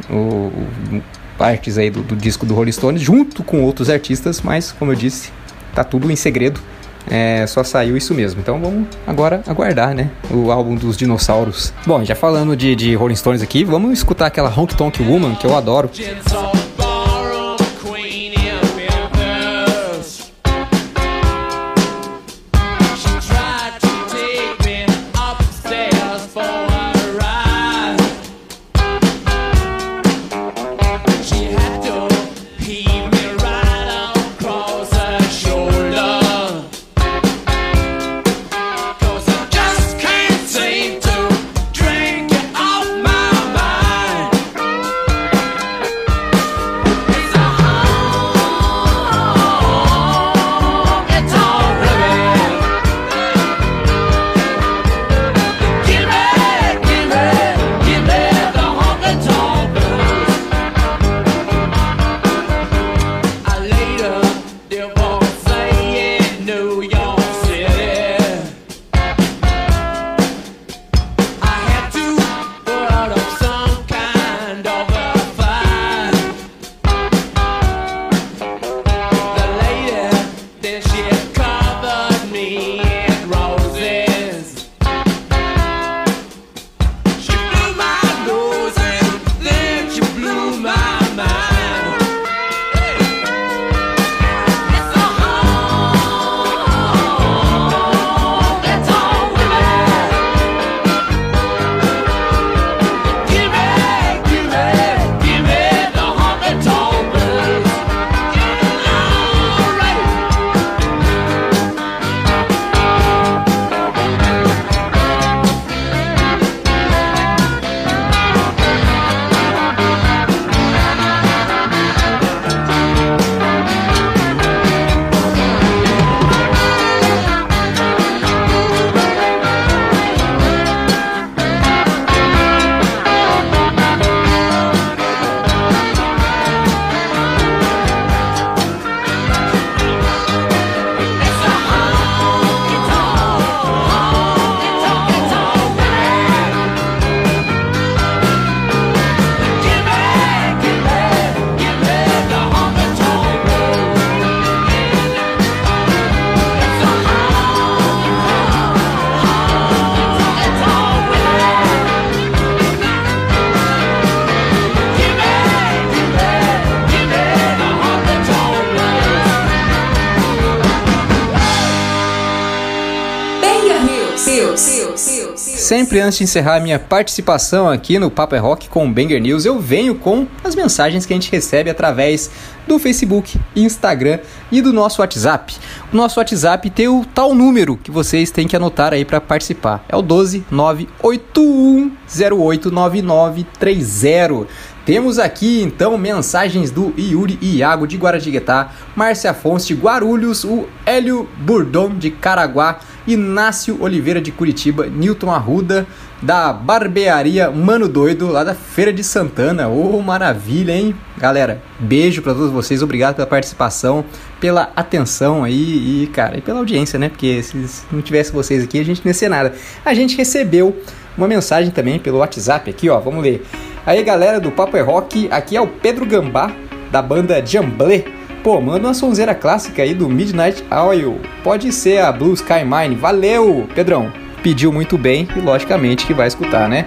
o, o, partes aí do, do disco do Rolling Stones, junto com outros artistas, mas como eu disse, tá tudo em segredo é, só saiu isso mesmo. Então vamos agora aguardar, né? O álbum dos dinossauros. Bom, já falando de, de Rolling Stones aqui, vamos escutar aquela Honk Tonk Woman que eu adoro. Sempre, antes de encerrar a minha participação aqui no Paper Rock com o Banger News, eu venho com as mensagens que a gente recebe através do Facebook, Instagram e do nosso WhatsApp. O nosso WhatsApp tem o tal número que vocês têm que anotar aí para participar. É o 12 981089930. Temos aqui então mensagens do Yuri Iago de Guaratinguetá, Márcia Afonso de Guarulhos, o Hélio Burdon de Caraguá, Inácio Oliveira de Curitiba, Newton Arruda da barbearia Mano Doido lá da Feira de Santana. Ô, oh, maravilha, hein? Galera, beijo para todos vocês, obrigado pela participação, pela atenção aí e, cara, e pela audiência, né? Porque se não tivesse vocês aqui, a gente não ia ser nada. A gente recebeu uma mensagem também pelo WhatsApp aqui, ó, vamos ler. Aí galera do Papo é Rock, aqui é o Pedro Gambá, da banda Jamblé. Pô, manda uma sonzeira clássica aí do Midnight Oil. Pode ser a Blue Sky Mine. Valeu, Pedrão. Pediu muito bem e logicamente que vai escutar, né?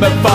but.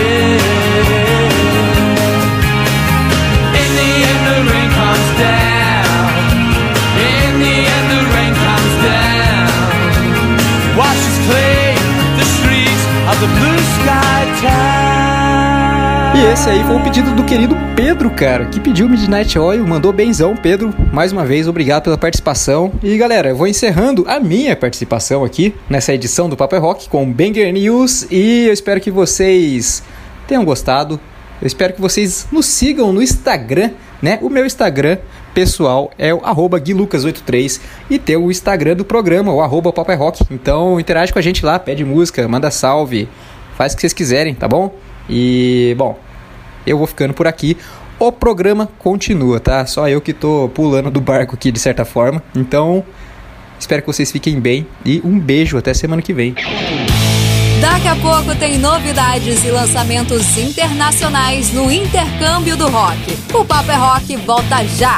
Yeah. E esse aí foi o pedido do querido Pedro, cara, que pediu Midnight Oil, mandou benzão. Pedro, mais uma vez, obrigado pela participação. E galera, eu vou encerrando a minha participação aqui nessa edição do Paper Rock com Banger News e eu espero que vocês tenham gostado. Eu espero que vocês nos sigam no Instagram, né? O meu Instagram pessoal é o guilucas83 e tem o Instagram do programa, o arroba Rock. Então interage com a gente lá, pede música, manda salve, faz o que vocês quiserem, tá bom? E, bom, eu vou ficando por aqui. O programa continua, tá? Só eu que tô pulando do barco aqui de certa forma. Então, espero que vocês fiquem bem e um beijo até semana que vem. Daqui a pouco tem novidades e lançamentos internacionais no Intercâmbio do Rock. O Papo é Rock volta já!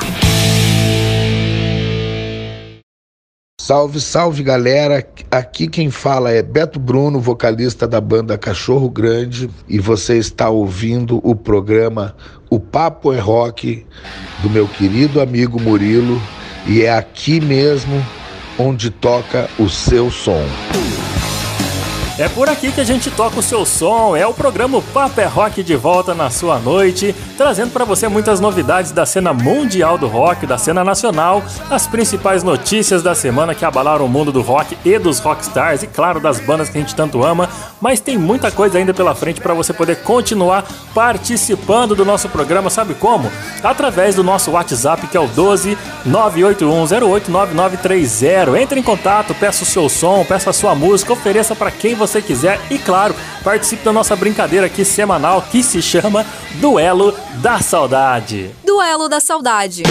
Salve, salve galera! Aqui quem fala é Beto Bruno, vocalista da banda Cachorro Grande, e você está ouvindo o programa O Papo é Rock do meu querido amigo Murilo, e é aqui mesmo onde toca o seu som. É por aqui que a gente toca o seu som. É o programa Papo é Rock de volta na sua noite, trazendo para você muitas novidades da cena mundial do rock, da cena nacional, as principais notícias da semana que abalaram o mundo do rock e dos rockstars e claro das bandas que a gente tanto ama. Mas tem muita coisa ainda pela frente para você poder continuar participando do nosso programa. Sabe como? Através do nosso WhatsApp que é o 12 981089930. Entre em contato, peça o seu som, peça a sua música, ofereça para quem você quiser e, claro, participe da nossa brincadeira aqui semanal que se chama Duelo da Saudade. Duelo da Saudade.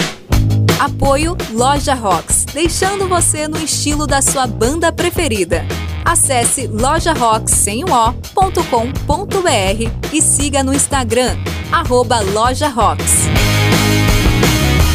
Apoio Loja Rocks, deixando você no estilo da sua banda preferida. Acesse lojarocks.com.br e siga no Instagram, arroba Loja Rocks.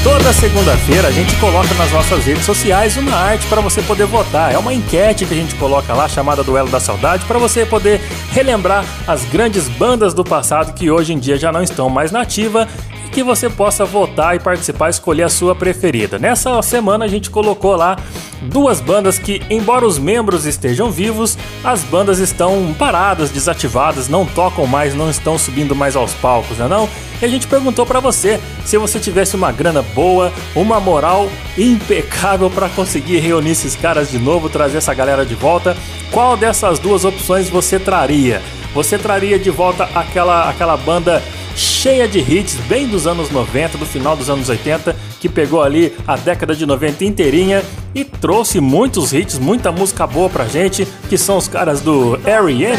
Toda segunda-feira a gente coloca nas nossas redes sociais uma arte para você poder votar. É uma enquete que a gente coloca lá chamada Duelo da Saudade para você poder relembrar as grandes bandas do passado que hoje em dia já não estão mais nativa e que você possa votar e participar, escolher a sua preferida. Nessa semana a gente colocou lá duas bandas que, embora os membros estejam vivos, as bandas estão paradas, desativadas, não tocam mais, não estão subindo mais aos palcos, né não? E a gente perguntou para você se você tivesse uma grana boa, uma moral impecável para conseguir reunir esses caras de novo, trazer essa galera de volta, qual dessas duas opções você traria? Você traria de volta aquela aquela banda cheia de hits, bem dos anos 90, do final dos anos 80, que pegou ali a década de 90 inteirinha e trouxe muitos hits, muita música boa pra gente, que são os caras do R.E.M.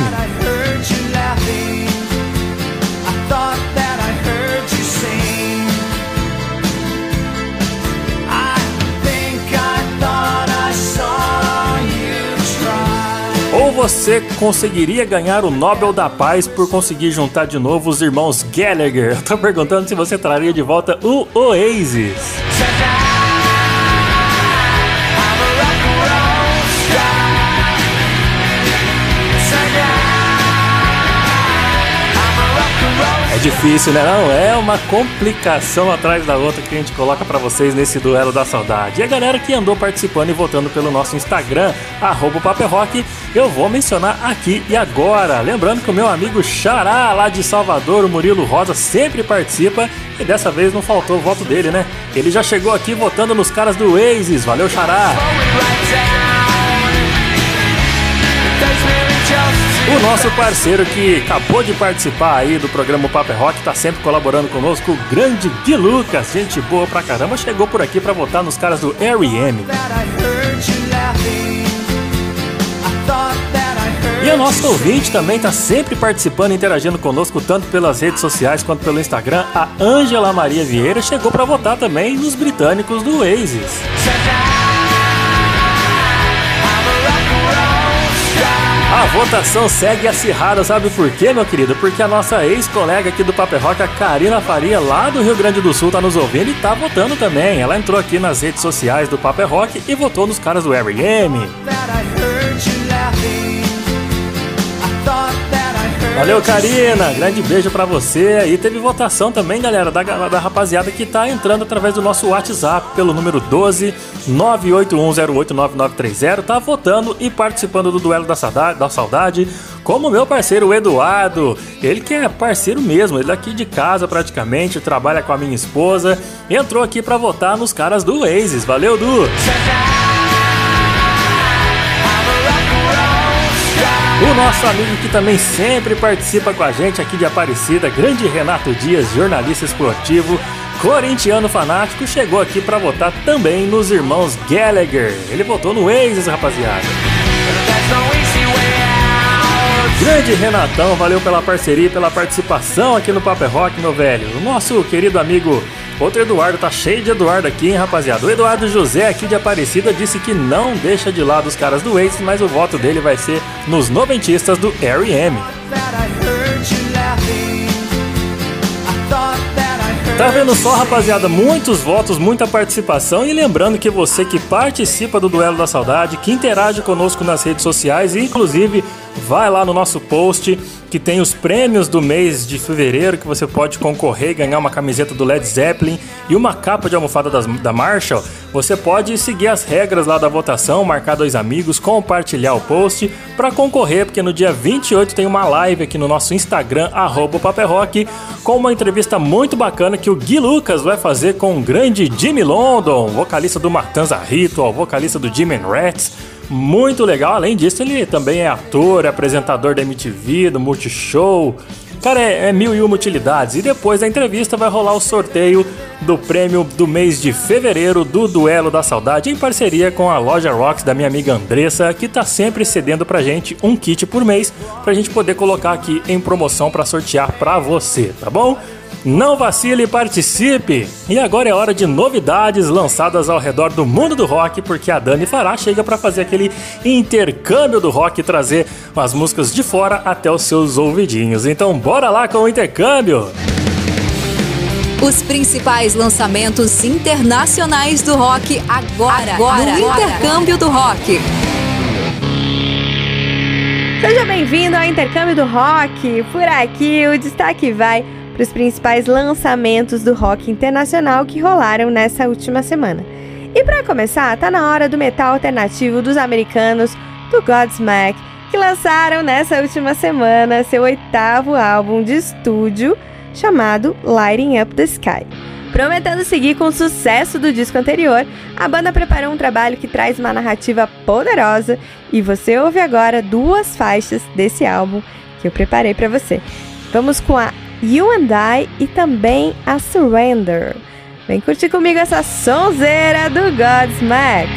você conseguiria ganhar o Nobel da Paz por conseguir juntar de novo os irmãos Gallagher? *laughs* Eu tô perguntando se você traria de volta o Oasis. É difícil, né? Não, é uma complicação atrás da outra que a gente coloca para vocês nesse duelo da saudade. E a galera que andou participando e votando pelo nosso Instagram, arroba Rock, eu vou mencionar aqui e agora. Lembrando que o meu amigo Xará, lá de Salvador, o Murilo Rosa, sempre participa e dessa vez não faltou o voto dele, né? Ele já chegou aqui votando nos caras do Oasis. Valeu, Xará! O nosso parceiro que acabou de participar aí do programa Paper Rock, tá sempre colaborando conosco, o grande Gui Lucas, gente boa pra caramba, chegou por aqui para votar nos caras do R.E.M. E o nosso ouvinte também tá sempre participando, interagindo conosco, tanto pelas redes sociais quanto pelo Instagram. A Ângela Maria Vieira chegou para votar também nos britânicos do Oasis. A votação segue acirrada, sabe por quê, meu querido? Porque a nossa ex-colega aqui do Paper Rock, a Karina Faria, lá do Rio Grande do Sul, tá nos ouvindo e tá votando também. Ela entrou aqui nas redes sociais do Paper Rock e votou nos caras do R.E.M. Valeu, Karina! Grande beijo para você. E teve votação também, galera, da, da rapaziada que tá entrando através do nosso WhatsApp pelo número 12 981089930. Tá votando e participando do Duelo da Saudade, da Saudade como meu parceiro Eduardo, ele que é parceiro mesmo, ele é daqui de casa praticamente, trabalha com a minha esposa, entrou aqui para votar nos caras do Oasis. Valeu, Du! O nosso amigo que também sempre participa com a gente aqui de Aparecida, grande Renato Dias, jornalista esportivo, corintiano fanático, chegou aqui para votar também nos irmãos Gallagher. Ele votou no Oasis, rapaziada. Grande Renatão, valeu pela parceria e pela participação aqui no Paper Rock, meu velho. O nosso querido amigo Outro Eduardo, tá cheio de Eduardo aqui, hein, rapaziada? O Eduardo José, aqui de Aparecida, disse que não deixa de lado os caras do Ace, mas o voto dele vai ser nos noventistas do R.E.M. Tá vendo só, rapaziada? Muitos votos, muita participação. E lembrando que você que participa do Duelo da Saudade, que interage conosco nas redes sociais e inclusive vai lá no nosso post que tem os prêmios do mês de fevereiro que você pode concorrer e ganhar uma camiseta do Led Zeppelin e uma capa de almofada das, da Marshall. Você pode seguir as regras lá da votação, marcar dois amigos, compartilhar o post para concorrer, porque no dia 28 tem uma live aqui no nosso Instagram, Paperrock, com uma entrevista muito bacana que o Gui Lucas vai fazer com o grande Jimmy London, vocalista do Matanza Ritual, vocalista do Jimmy Rats muito legal. Além disso, ele também é ator, apresentador da MTV, do Multishow. Cara, é, é, mil e uma utilidades. E depois da entrevista vai rolar o sorteio do prêmio do mês de fevereiro do Duelo da Saudade, em parceria com a loja Rocks da minha amiga Andressa, que tá sempre cedendo pra gente um kit por mês pra gente poder colocar aqui em promoção para sortear pra você, tá bom? Não vacile e participe! E agora é hora de novidades lançadas ao redor do mundo do rock, porque a Dani Fará chega para fazer aquele intercâmbio do rock e trazer as músicas de fora até os seus ouvidinhos. Então bora lá com o intercâmbio! Os principais lançamentos internacionais do rock agora, agora no agora. Intercâmbio do Rock. Seja bem-vindo ao Intercâmbio do Rock. Por aqui o destaque vai para os principais lançamentos do rock internacional que rolaram nessa última semana. E para começar, tá na hora do metal alternativo dos americanos do Godsmack, que lançaram nessa última semana seu oitavo álbum de estúdio chamado Lighting Up the Sky. Prometendo seguir com o sucesso do disco anterior, a banda preparou um trabalho que traz uma narrativa poderosa e você ouve agora duas faixas desse álbum que eu preparei para você. Vamos com a You and I e também a Surrender. Vem curtir comigo essa sonzeira do Godsmack.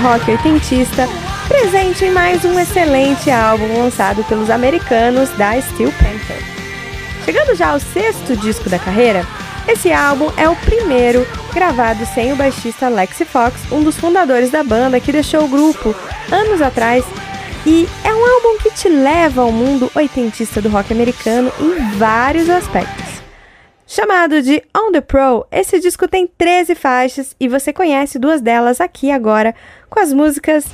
Rock oitentista, presente em mais um excelente álbum lançado pelos americanos da Steel Panther. Chegando já ao sexto disco da carreira, esse álbum é o primeiro gravado sem o baixista Lexi Fox, um dos fundadores da banda que deixou o grupo anos atrás, e é um álbum que te leva ao mundo oitentista do rock americano em vários aspectos. Chamado de On the Pro, esse disco tem 13 faixas e você conhece duas delas aqui agora com as músicas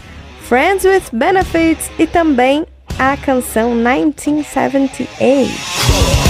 Friends with Benefits e também a canção 1978.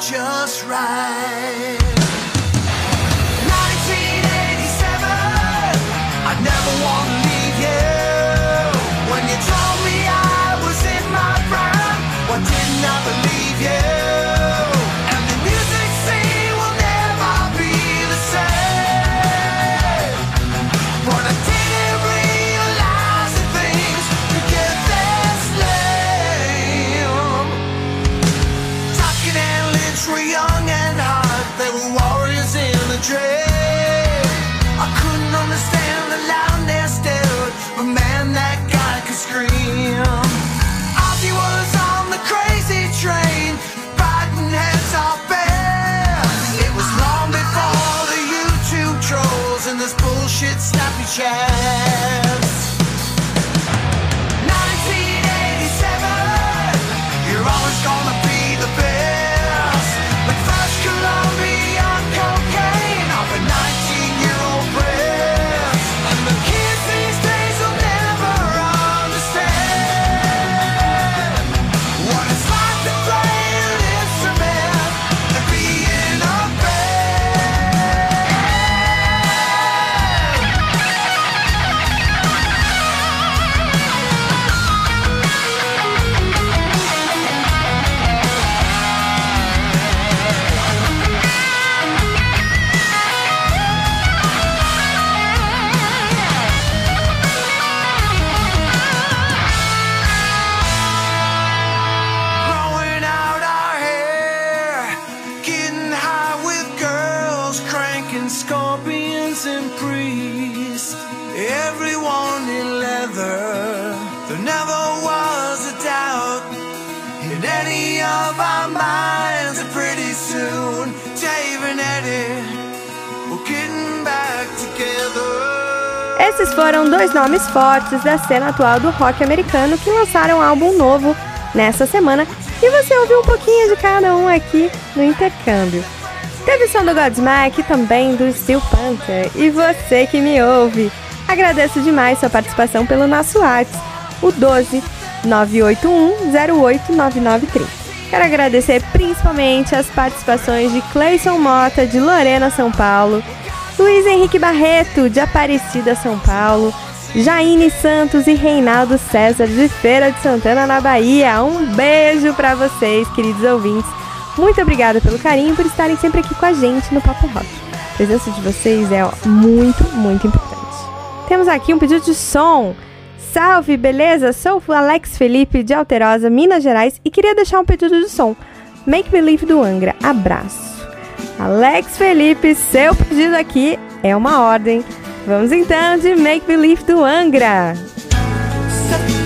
Just right. Foram dois nomes fortes da cena atual do rock americano que lançaram um álbum novo nessa semana e você ouviu um pouquinho de cada um aqui no intercâmbio. Teve som do Godsmack e também do Steel Panther. E você que me ouve, agradeço demais sua participação pelo nosso WhatsApp, o 12 981 089930. Quero agradecer principalmente as participações de Cleison Mota, de Lorena, São Paulo, Luiz Henrique Barreto, de Aparecida, São Paulo, Jaine Santos e Reinaldo César, de Feira de Santana, na Bahia. Um beijo para vocês, queridos ouvintes. Muito obrigada pelo carinho por estarem sempre aqui com a gente no Papo Rock. A presença de vocês é muito, muito importante. Temos aqui um pedido de som. Salve, beleza? Sou o Alex Felipe de Alterosa, Minas Gerais e queria deixar um pedido de som. Make Believe do Angra. Abraço. Alex Felipe, seu pedido aqui é uma ordem. Vamos então de Make Believe do Angra. Sat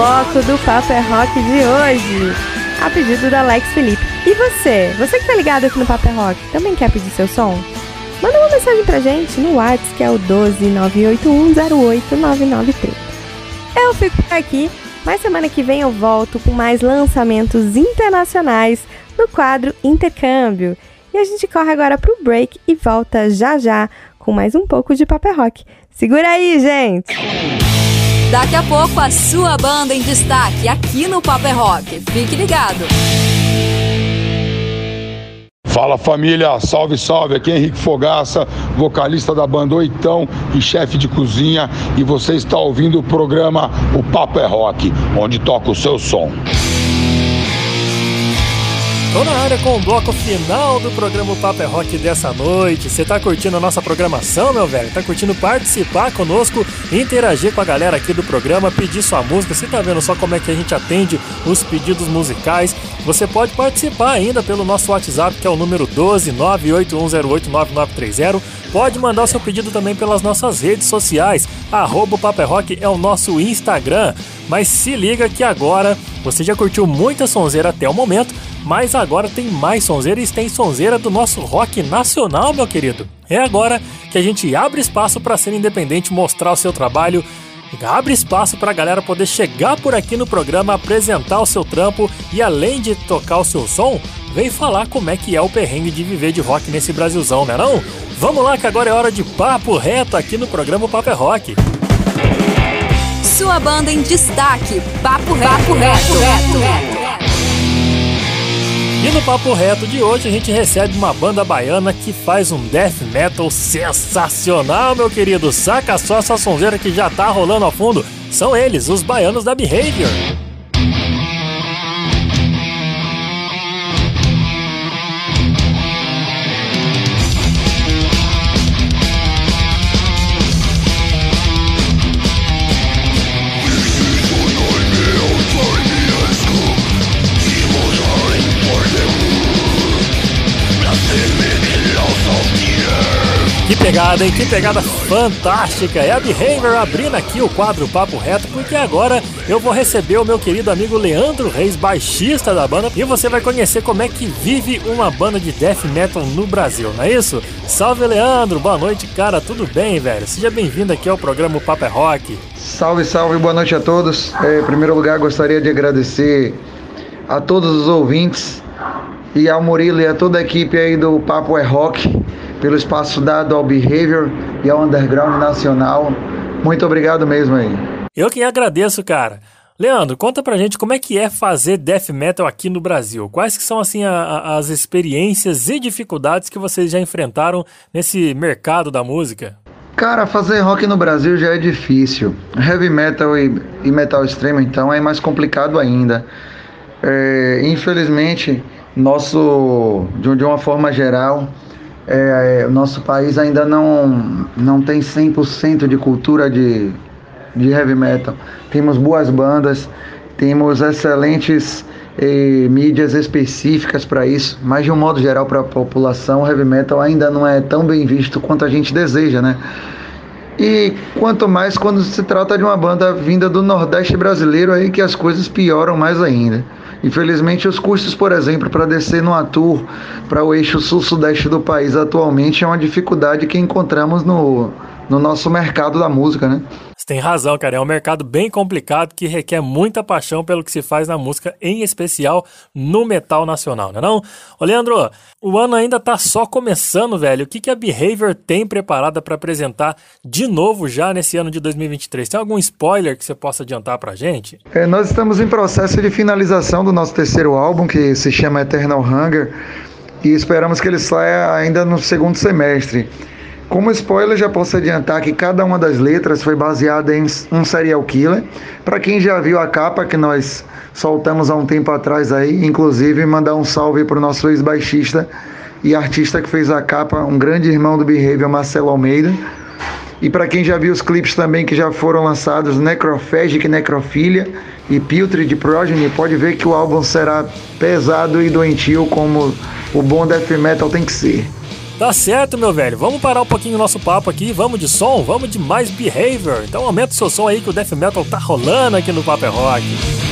bloco do Papo é Rock de hoje. A pedido da Alex Felipe. E você? Você que tá ligado aqui no Papo é Rock, também quer pedir seu som? Manda uma mensagem pra gente no WhatsApp, que é o 12981089930. Eu fico por aqui, mas semana que vem eu volto com mais lançamentos internacionais no quadro Intercâmbio. E a gente corre agora pro break e volta já já com mais um pouco de Paper Rock. Segura aí, gente! Daqui a pouco a sua banda em destaque aqui no Paper Rock. Fique ligado. Fala família, salve, salve. Aqui é Henrique Fogaça, vocalista da banda Oitão e chefe de cozinha. E você está ouvindo o programa O Papo é Rock, onde toca o seu som. Tô na área com o bloco final do programa Papo é Rock dessa noite. Você tá curtindo a nossa programação, meu velho? Tá curtindo participar conosco, interagir com a galera aqui do programa, pedir sua música. Você tá vendo só como é que a gente atende os pedidos musicais? Você pode participar ainda pelo nosso WhatsApp, que é o número 12 981089930. Pode mandar o seu pedido também pelas nossas redes sociais. Arroba Papo é Rock é o nosso Instagram. Mas se liga que agora você já curtiu muita sonzeira até o momento, mas agora tem mais sonzeira e tem sonzeira do nosso rock nacional, meu querido. É agora que a gente abre espaço para ser independente, mostrar o seu trabalho, abre espaço para a galera poder chegar por aqui no programa, apresentar o seu trampo e além de tocar o seu som, vem falar como é que é o perrengue de viver de rock nesse Brasilzão, né não? Vamos lá que agora é hora de papo reto aqui no programa Papo é Rock. Sua banda em destaque. Papo reto. Papo reto. E no Papo Reto de hoje a gente recebe uma banda baiana que faz um death metal sensacional, meu querido. Saca só essa sonzeira que já tá rolando ao fundo. São eles, os baianos da Behavior. Pegada, hein? Que pegada fantástica! É a Behavior abrindo aqui o quadro Papo Reto, porque agora eu vou receber o meu querido amigo Leandro Reis, baixista da banda, e você vai conhecer como é que vive uma banda de death metal no Brasil, não é isso? Salve, Leandro! Boa noite, cara, tudo bem, velho? Seja bem-vindo aqui ao programa Papo é Rock. Salve, salve, boa noite a todos. É, em primeiro lugar, gostaria de agradecer a todos os ouvintes e ao Murilo e a toda a equipe aí do Papo é Rock pelo espaço dado ao Behavior e ao Underground Nacional. Muito obrigado mesmo aí. Eu que agradeço, cara. Leandro, conta pra gente como é que é fazer death metal aqui no Brasil. Quais que são assim a- a- as experiências e dificuldades que vocês já enfrentaram nesse mercado da música? Cara, fazer rock no Brasil já é difícil. Heavy metal e, e metal extremo, então, é mais complicado ainda. É, infelizmente, nosso, de, de uma forma geral, é, é, o nosso país ainda não, não tem 100% de cultura de, de heavy metal. Temos boas bandas, temos excelentes eh, mídias específicas para isso, mas de um modo geral para a população, o heavy metal ainda não é tão bem visto quanto a gente deseja, né? E quanto mais quando se trata de uma banda vinda do Nordeste brasileiro, aí que as coisas pioram mais ainda. Infelizmente, os custos, por exemplo, para descer numa tour para o eixo sul-sudeste do país atualmente é uma dificuldade que encontramos no, no nosso mercado da música, né? Você tem razão, cara. É um mercado bem complicado que requer muita paixão pelo que se faz na música, em especial no metal nacional, não é não? Ô, Leandro, o ano ainda tá só começando, velho. O que, que a Behavior tem preparada para apresentar de novo já nesse ano de 2023? Tem algum spoiler que você possa adiantar pra gente? É, nós estamos em processo de finalização do nosso terceiro álbum, que se chama Eternal Hunger, e esperamos que ele saia ainda no segundo semestre. Como spoiler, já posso adiantar que cada uma das letras foi baseada em um serial killer. Para quem já viu a capa que nós soltamos há um tempo atrás aí, inclusive mandar um salve para o nosso ex-baixista e artista que fez a capa, um grande irmão do Behavior, Marcelo Almeida. E para quem já viu os clipes também que já foram lançados, Necrophagic Necrofilia e Putrid Progeny, pode ver que o álbum será pesado e doentio como o bom death metal tem que ser. Tá certo, meu velho. Vamos parar um pouquinho o nosso papo aqui. Vamos de som, vamos de mais behavior. Então aumenta o seu som aí que o death metal tá rolando aqui no Paper Rock.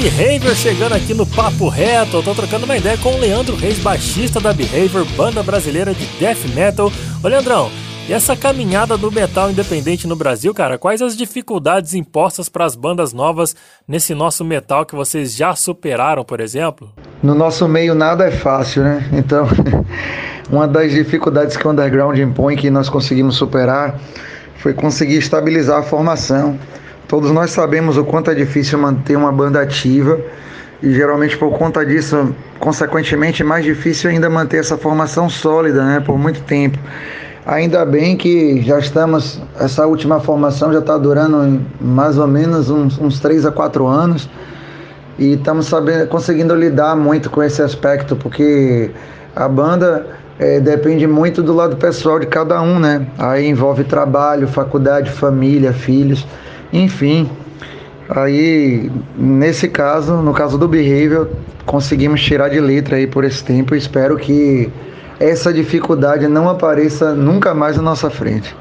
Behavior chegando aqui no Papo Reto. Eu tô trocando uma ideia com o Leandro Reis, baixista da Behavior, banda brasileira de death metal. Ô Leandrão, e essa caminhada do metal independente no Brasil, cara, quais as dificuldades impostas para as bandas novas nesse nosso metal que vocês já superaram, por exemplo? No nosso meio nada é fácil, né? Então, *laughs* uma das dificuldades que o underground impõe que nós conseguimos superar foi conseguir estabilizar a formação. Todos nós sabemos o quanto é difícil manter uma banda ativa e geralmente por conta disso, consequentemente, é mais difícil ainda manter essa formação sólida, né, por muito tempo. Ainda bem que já estamos, essa última formação já está durando mais ou menos uns, uns 3 a 4 anos e estamos sabendo, conseguindo lidar muito com esse aspecto, porque a banda é, depende muito do lado pessoal de cada um, né? Aí envolve trabalho, faculdade, família, filhos, enfim. Aí, nesse caso, no caso do Behavior, conseguimos tirar de letra aí por esse tempo espero que essa dificuldade não apareça nunca mais na nossa frente.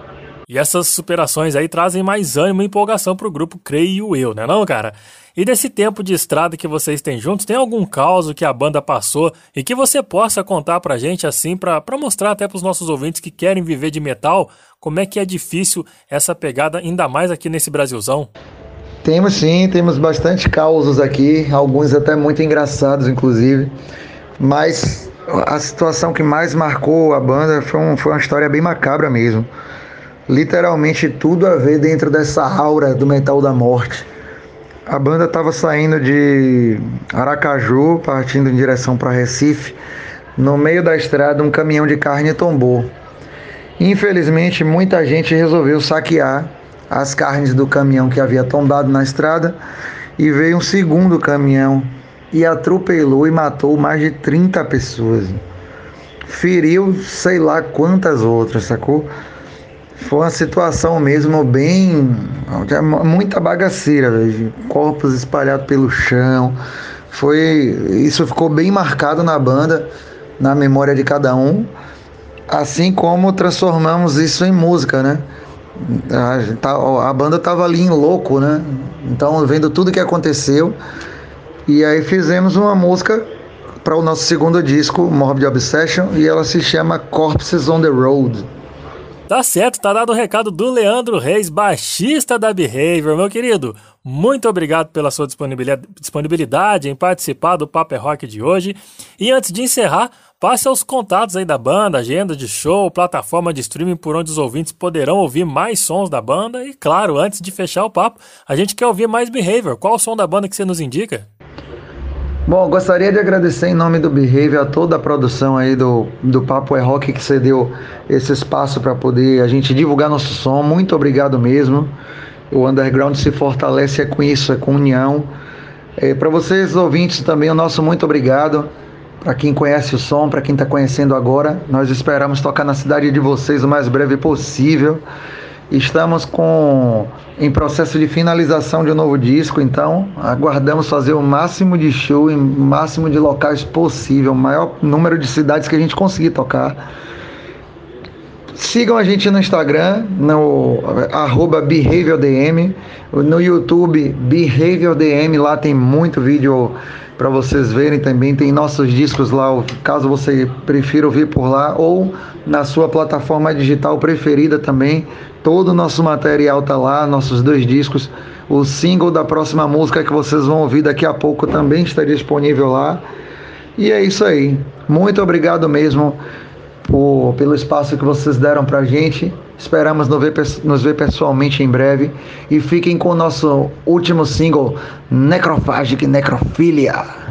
E essas superações aí trazem mais ânimo e empolgação pro grupo Creio Eu, né não, cara? E desse tempo de estrada que vocês têm juntos, tem algum caos que a banda passou e que você possa contar pra gente assim, pra, pra mostrar até pros nossos ouvintes que querem viver de metal, como é que é difícil essa pegada, ainda mais aqui nesse Brasilzão? Temos sim, temos bastante causos aqui, alguns até muito engraçados, inclusive. Mas a situação que mais marcou a banda foi, um, foi uma história bem macabra mesmo. Literalmente tudo a ver dentro dessa aura do metal da morte. A banda estava saindo de Aracaju, partindo em direção para Recife. No meio da estrada, um caminhão de carne tombou. Infelizmente, muita gente resolveu saquear as carnes do caminhão que havia tombado na estrada e veio um segundo caminhão e atropelou e matou mais de 30 pessoas. Feriu sei lá quantas outras, sacou? Foi uma situação mesmo bem. muita bagaceira, velho. Corpos espalhados pelo chão. Foi. Isso ficou bem marcado na banda, na memória de cada um. Assim como transformamos isso em música, né? A, tá, a banda tava ali em louco, né? Então, vendo tudo que aconteceu. E aí fizemos uma música para o nosso segundo disco, Morbid Obsession, e ela se chama Corpses on the Road. Tá certo, tá dado o recado do Leandro Reis, baixista da Behavior. Meu querido, muito obrigado pela sua disponibilidade em participar do Paper Rock de hoje. E antes de encerrar, passe os contatos aí da banda, agenda de show, plataforma de streaming por onde os ouvintes poderão ouvir mais sons da banda. E claro, antes de fechar o papo, a gente quer ouvir mais Behavior. Qual o som da banda que você nos indica? Bom, gostaria de agradecer em nome do Behavior a toda a produção aí do, do Papo é Rock que cedeu esse espaço para poder a gente divulgar nosso som. Muito obrigado mesmo. O underground se fortalece é com isso, é com união. É, para vocês ouvintes também, o nosso muito obrigado. Para quem conhece o som, para quem está conhecendo agora, nós esperamos tocar na cidade de vocês o mais breve possível. Estamos com em processo de finalização de um novo disco, então aguardamos fazer o máximo de show em máximo de locais possível, o maior número de cidades que a gente conseguir tocar. Sigam a gente no Instagram, no arroba BehaviorDM, no YouTube BehaviorDM, lá tem muito vídeo para vocês verem também. Tem nossos discos lá, caso você prefira ouvir por lá, ou na sua plataforma digital preferida também. Todo o nosso material tá lá, nossos dois discos. O single da próxima música que vocês vão ouvir daqui a pouco também está disponível lá. E é isso aí. Muito obrigado mesmo por, pelo espaço que vocês deram pra gente. Esperamos nos ver, nos ver pessoalmente em breve. E fiquem com o nosso último single, Necrophagic Necrofilia.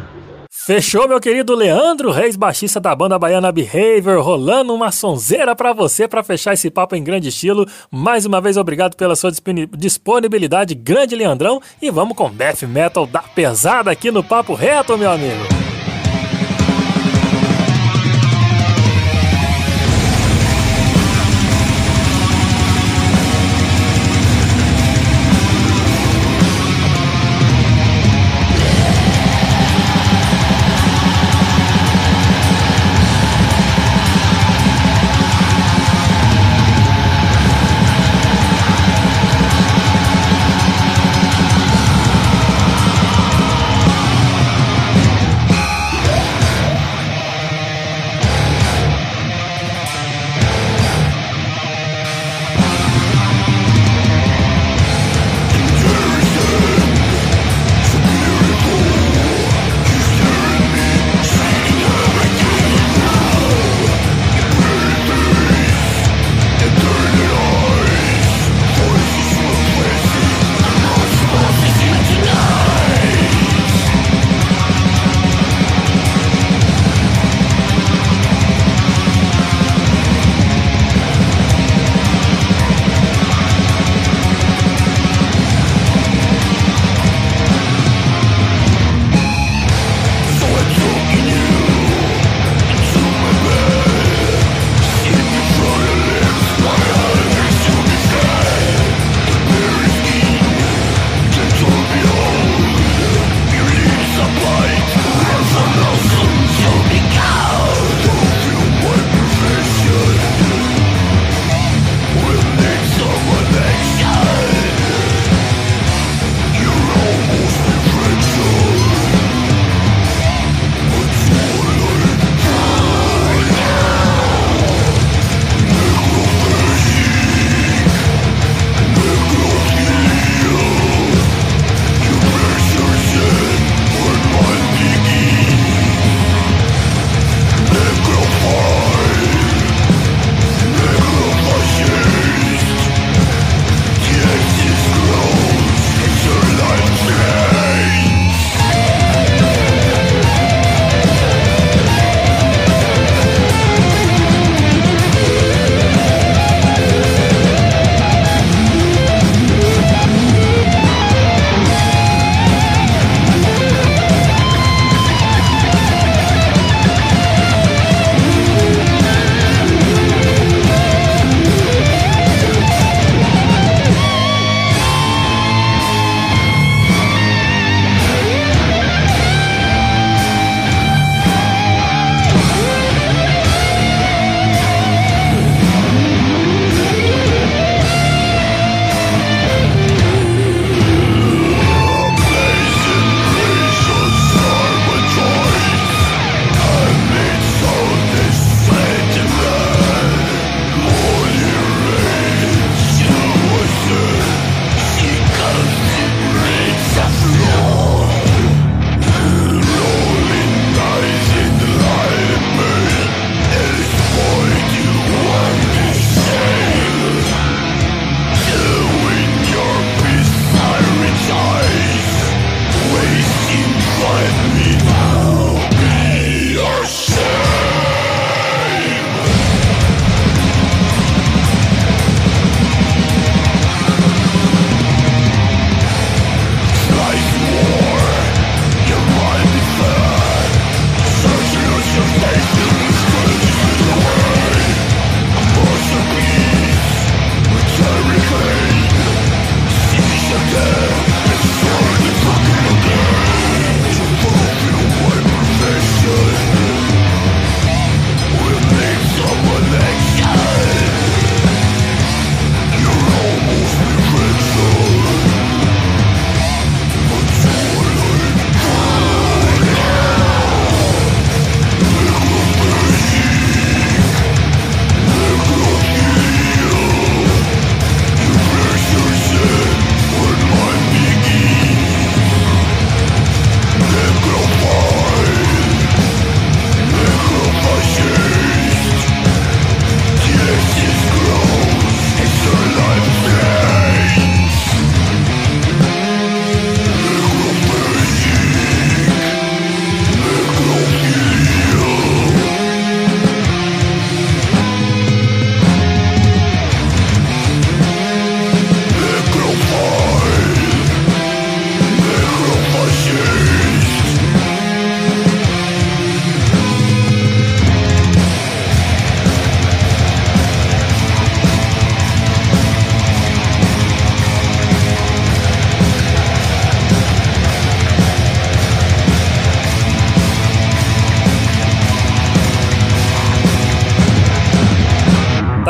Fechou, meu querido Leandro Reis, baixista da banda baiana Behavior, rolando uma sonzeira para você para fechar esse papo em grande estilo. Mais uma vez, obrigado pela sua disponibilidade, grande Leandrão. E vamos com death metal da pesada aqui no Papo Reto, meu amigo.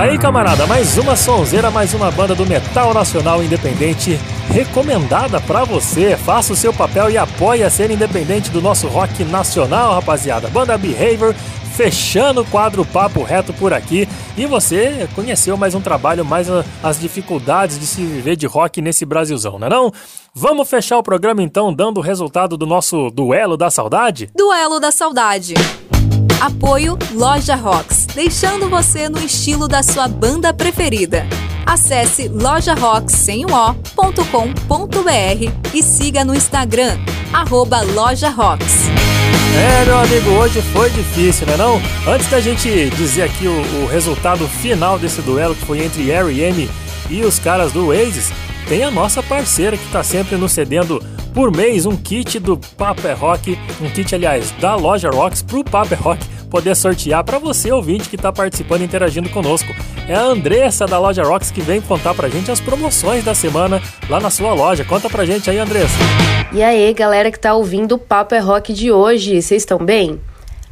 Aí, camarada, mais uma sonzeira, mais uma banda do metal nacional independente recomendada pra você. Faça o seu papel e apoie a cena independente do nosso rock nacional, rapaziada. Banda Behavior fechando o quadro Papo Reto por aqui. E você conheceu mais um trabalho, mais as dificuldades de se viver de rock nesse Brasilzão, não é não? Vamos fechar o programa então dando o resultado do nosso duelo da saudade? Duelo da Saudade. Apoio Loja Rocks, deixando você no estilo da sua banda preferida. Acesse lojarocks.com.br e siga no Instagram, arroba Loja Rocks. É, meu amigo, hoje foi difícil, né não? Antes da gente dizer aqui o, o resultado final desse duelo que foi entre R.E.M. e os caras do Oasis, tem a nossa parceira que tá sempre nos cedendo por mês um kit do Paper Rock, um kit, aliás, da loja Rocks pro Paper Rock poder sortear para você, ouvinte, que tá participando e interagindo conosco. É a Andressa da loja Rocks que vem contar pra gente as promoções da semana lá na sua loja. Conta pra gente aí, Andressa. E aí, galera que tá ouvindo o Papo é Rock de hoje, vocês estão bem?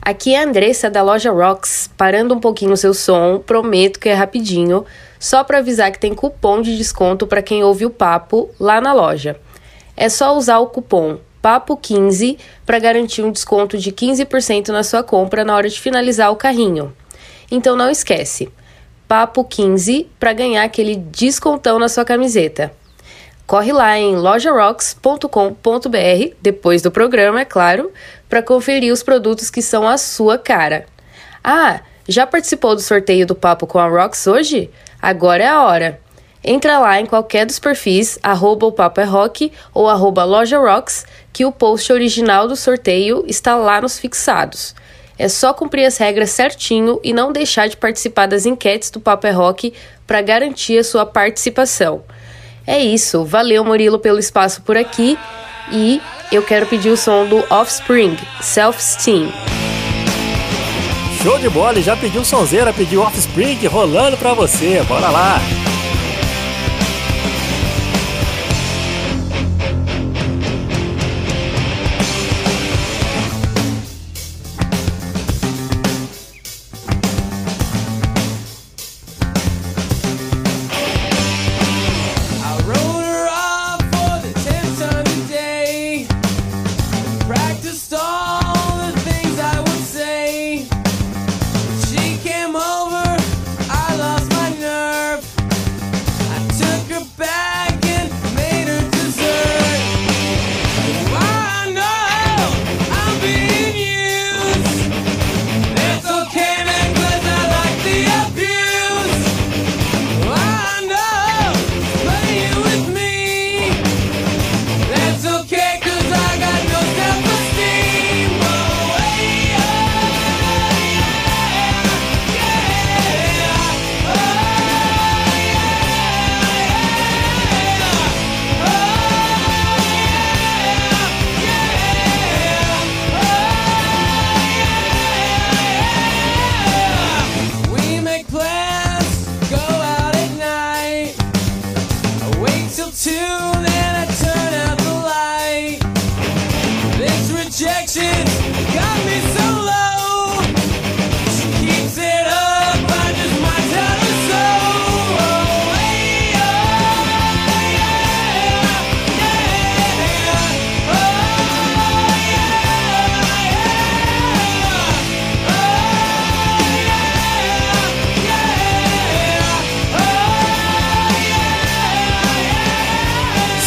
Aqui é a Andressa da loja Rocks, parando um pouquinho o seu som, prometo que é rapidinho, só para avisar que tem cupom de desconto para quem ouve o papo lá na loja. É só usar o cupom PAPO15 para garantir um desconto de 15% na sua compra na hora de finalizar o carrinho. Então não esquece, PAPO15 para ganhar aquele descontão na sua camiseta. Corre lá em lojarocks.com.br, depois do programa, é claro, para conferir os produtos que são a sua cara. Ah, já participou do sorteio do Papo com a Rocks hoje? Agora é a hora. Entra lá em qualquer dos perfis, arroba o Papo é Rock ou arroba Loja Rocks, que o post original do sorteio está lá nos fixados. É só cumprir as regras certinho e não deixar de participar das enquetes do Papo é Rock para garantir a sua participação. É isso, valeu Murilo pelo espaço por aqui e eu quero pedir o som do Offspring, Self Esteem. Show de bola, já pediu sonzeira, pediu Offspring rolando pra você. Bora lá.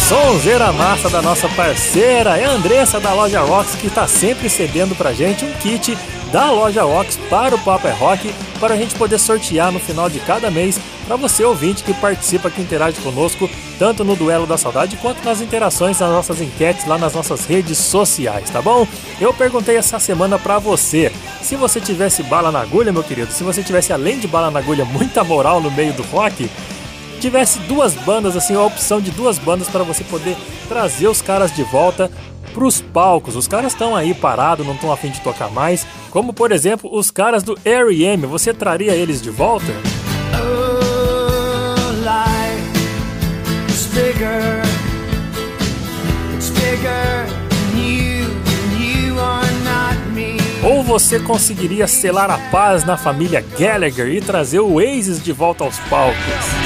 Sonzeira massa da nossa parceira, é a Andressa da Loja Rocks que tá sempre cedendo pra gente um kit da Loja Rocks para o Papo é Rock para a gente poder sortear no final de cada mês para você ouvinte que participa, que interage conosco, tanto no Duelo da Saudade quanto nas interações nas nossas enquetes lá nas nossas redes sociais, tá bom? Eu perguntei essa semana pra você, se você tivesse bala na agulha, meu querido, se você tivesse além de bala na agulha muita moral no meio do rock, tivesse duas bandas, assim, a opção de duas bandas para você poder trazer os caras de volta pros palcos. Os caras estão aí parados, não estão afim de tocar mais. Como, por exemplo, os caras do R.E.M. Você traria eles de volta? Oh. Ou você conseguiria selar a paz na família Gallagher e trazer o Oasis de volta aos palcos?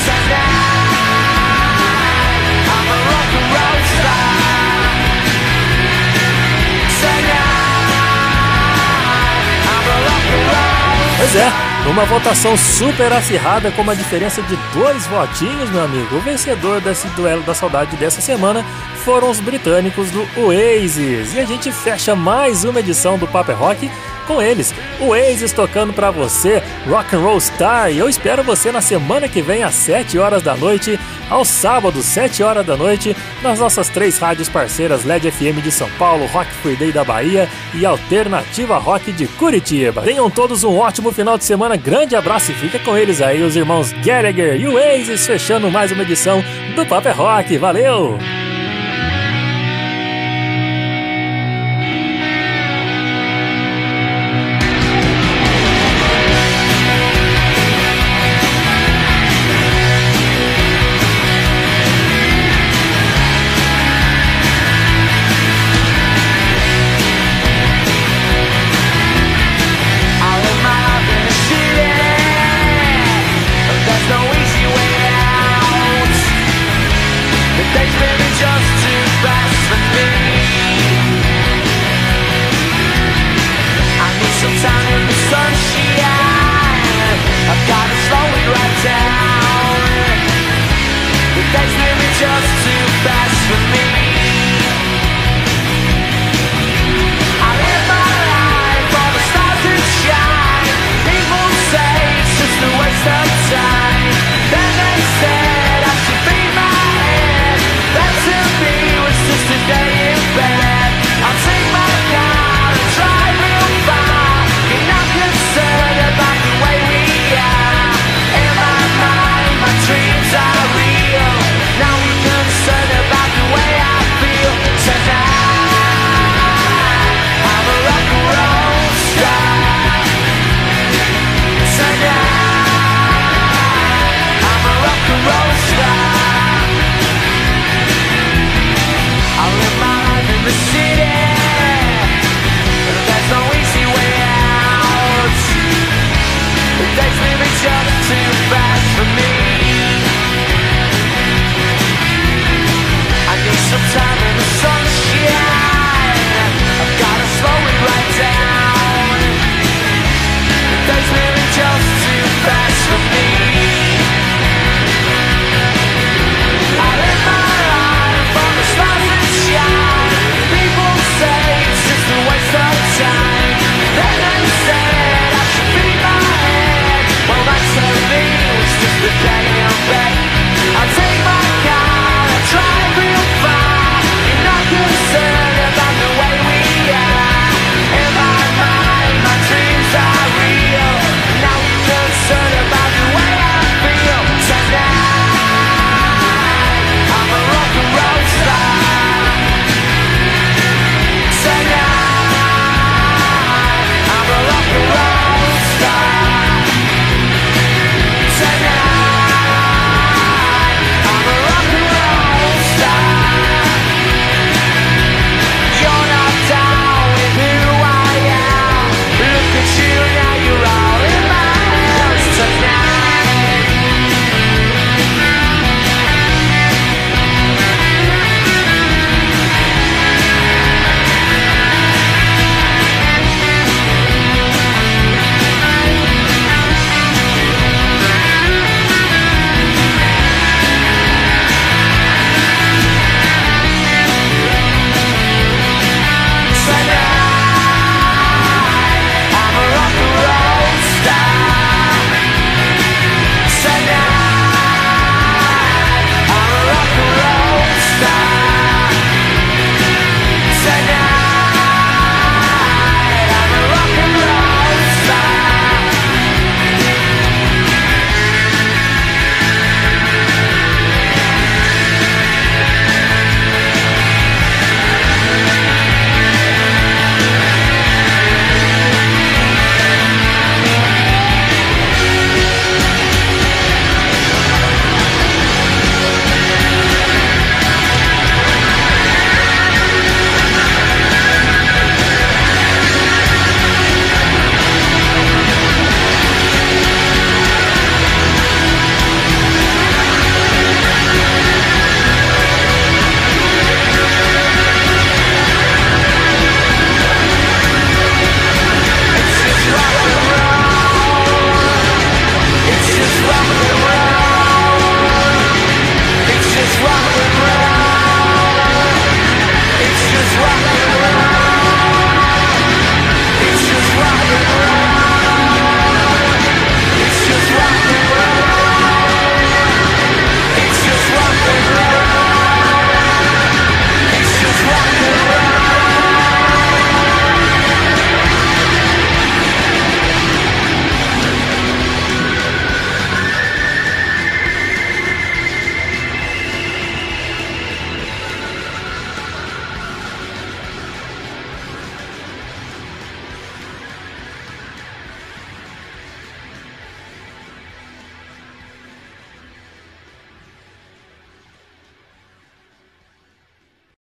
Pois é, numa votação super acirrada com uma diferença de dois votinhos, meu amigo, o vencedor desse duelo da saudade dessa semana foram os britânicos do Oasis. E a gente fecha mais uma edição do Paper Rock com eles, o Oasis tocando pra você Rock and Roll Star. E eu espero você na semana que vem às 7 horas da noite, aos sábados 7 horas da noite, nas nossas três rádios parceiras LED FM de São Paulo, Rock Free Day da Bahia e Alternativa Rock de Curitiba. Tenham todos um ótimo final de semana, grande abraço e fica com eles aí, os irmãos Gallagher e o Oasis, fechando mais uma edição do Paper Rock. Valeu!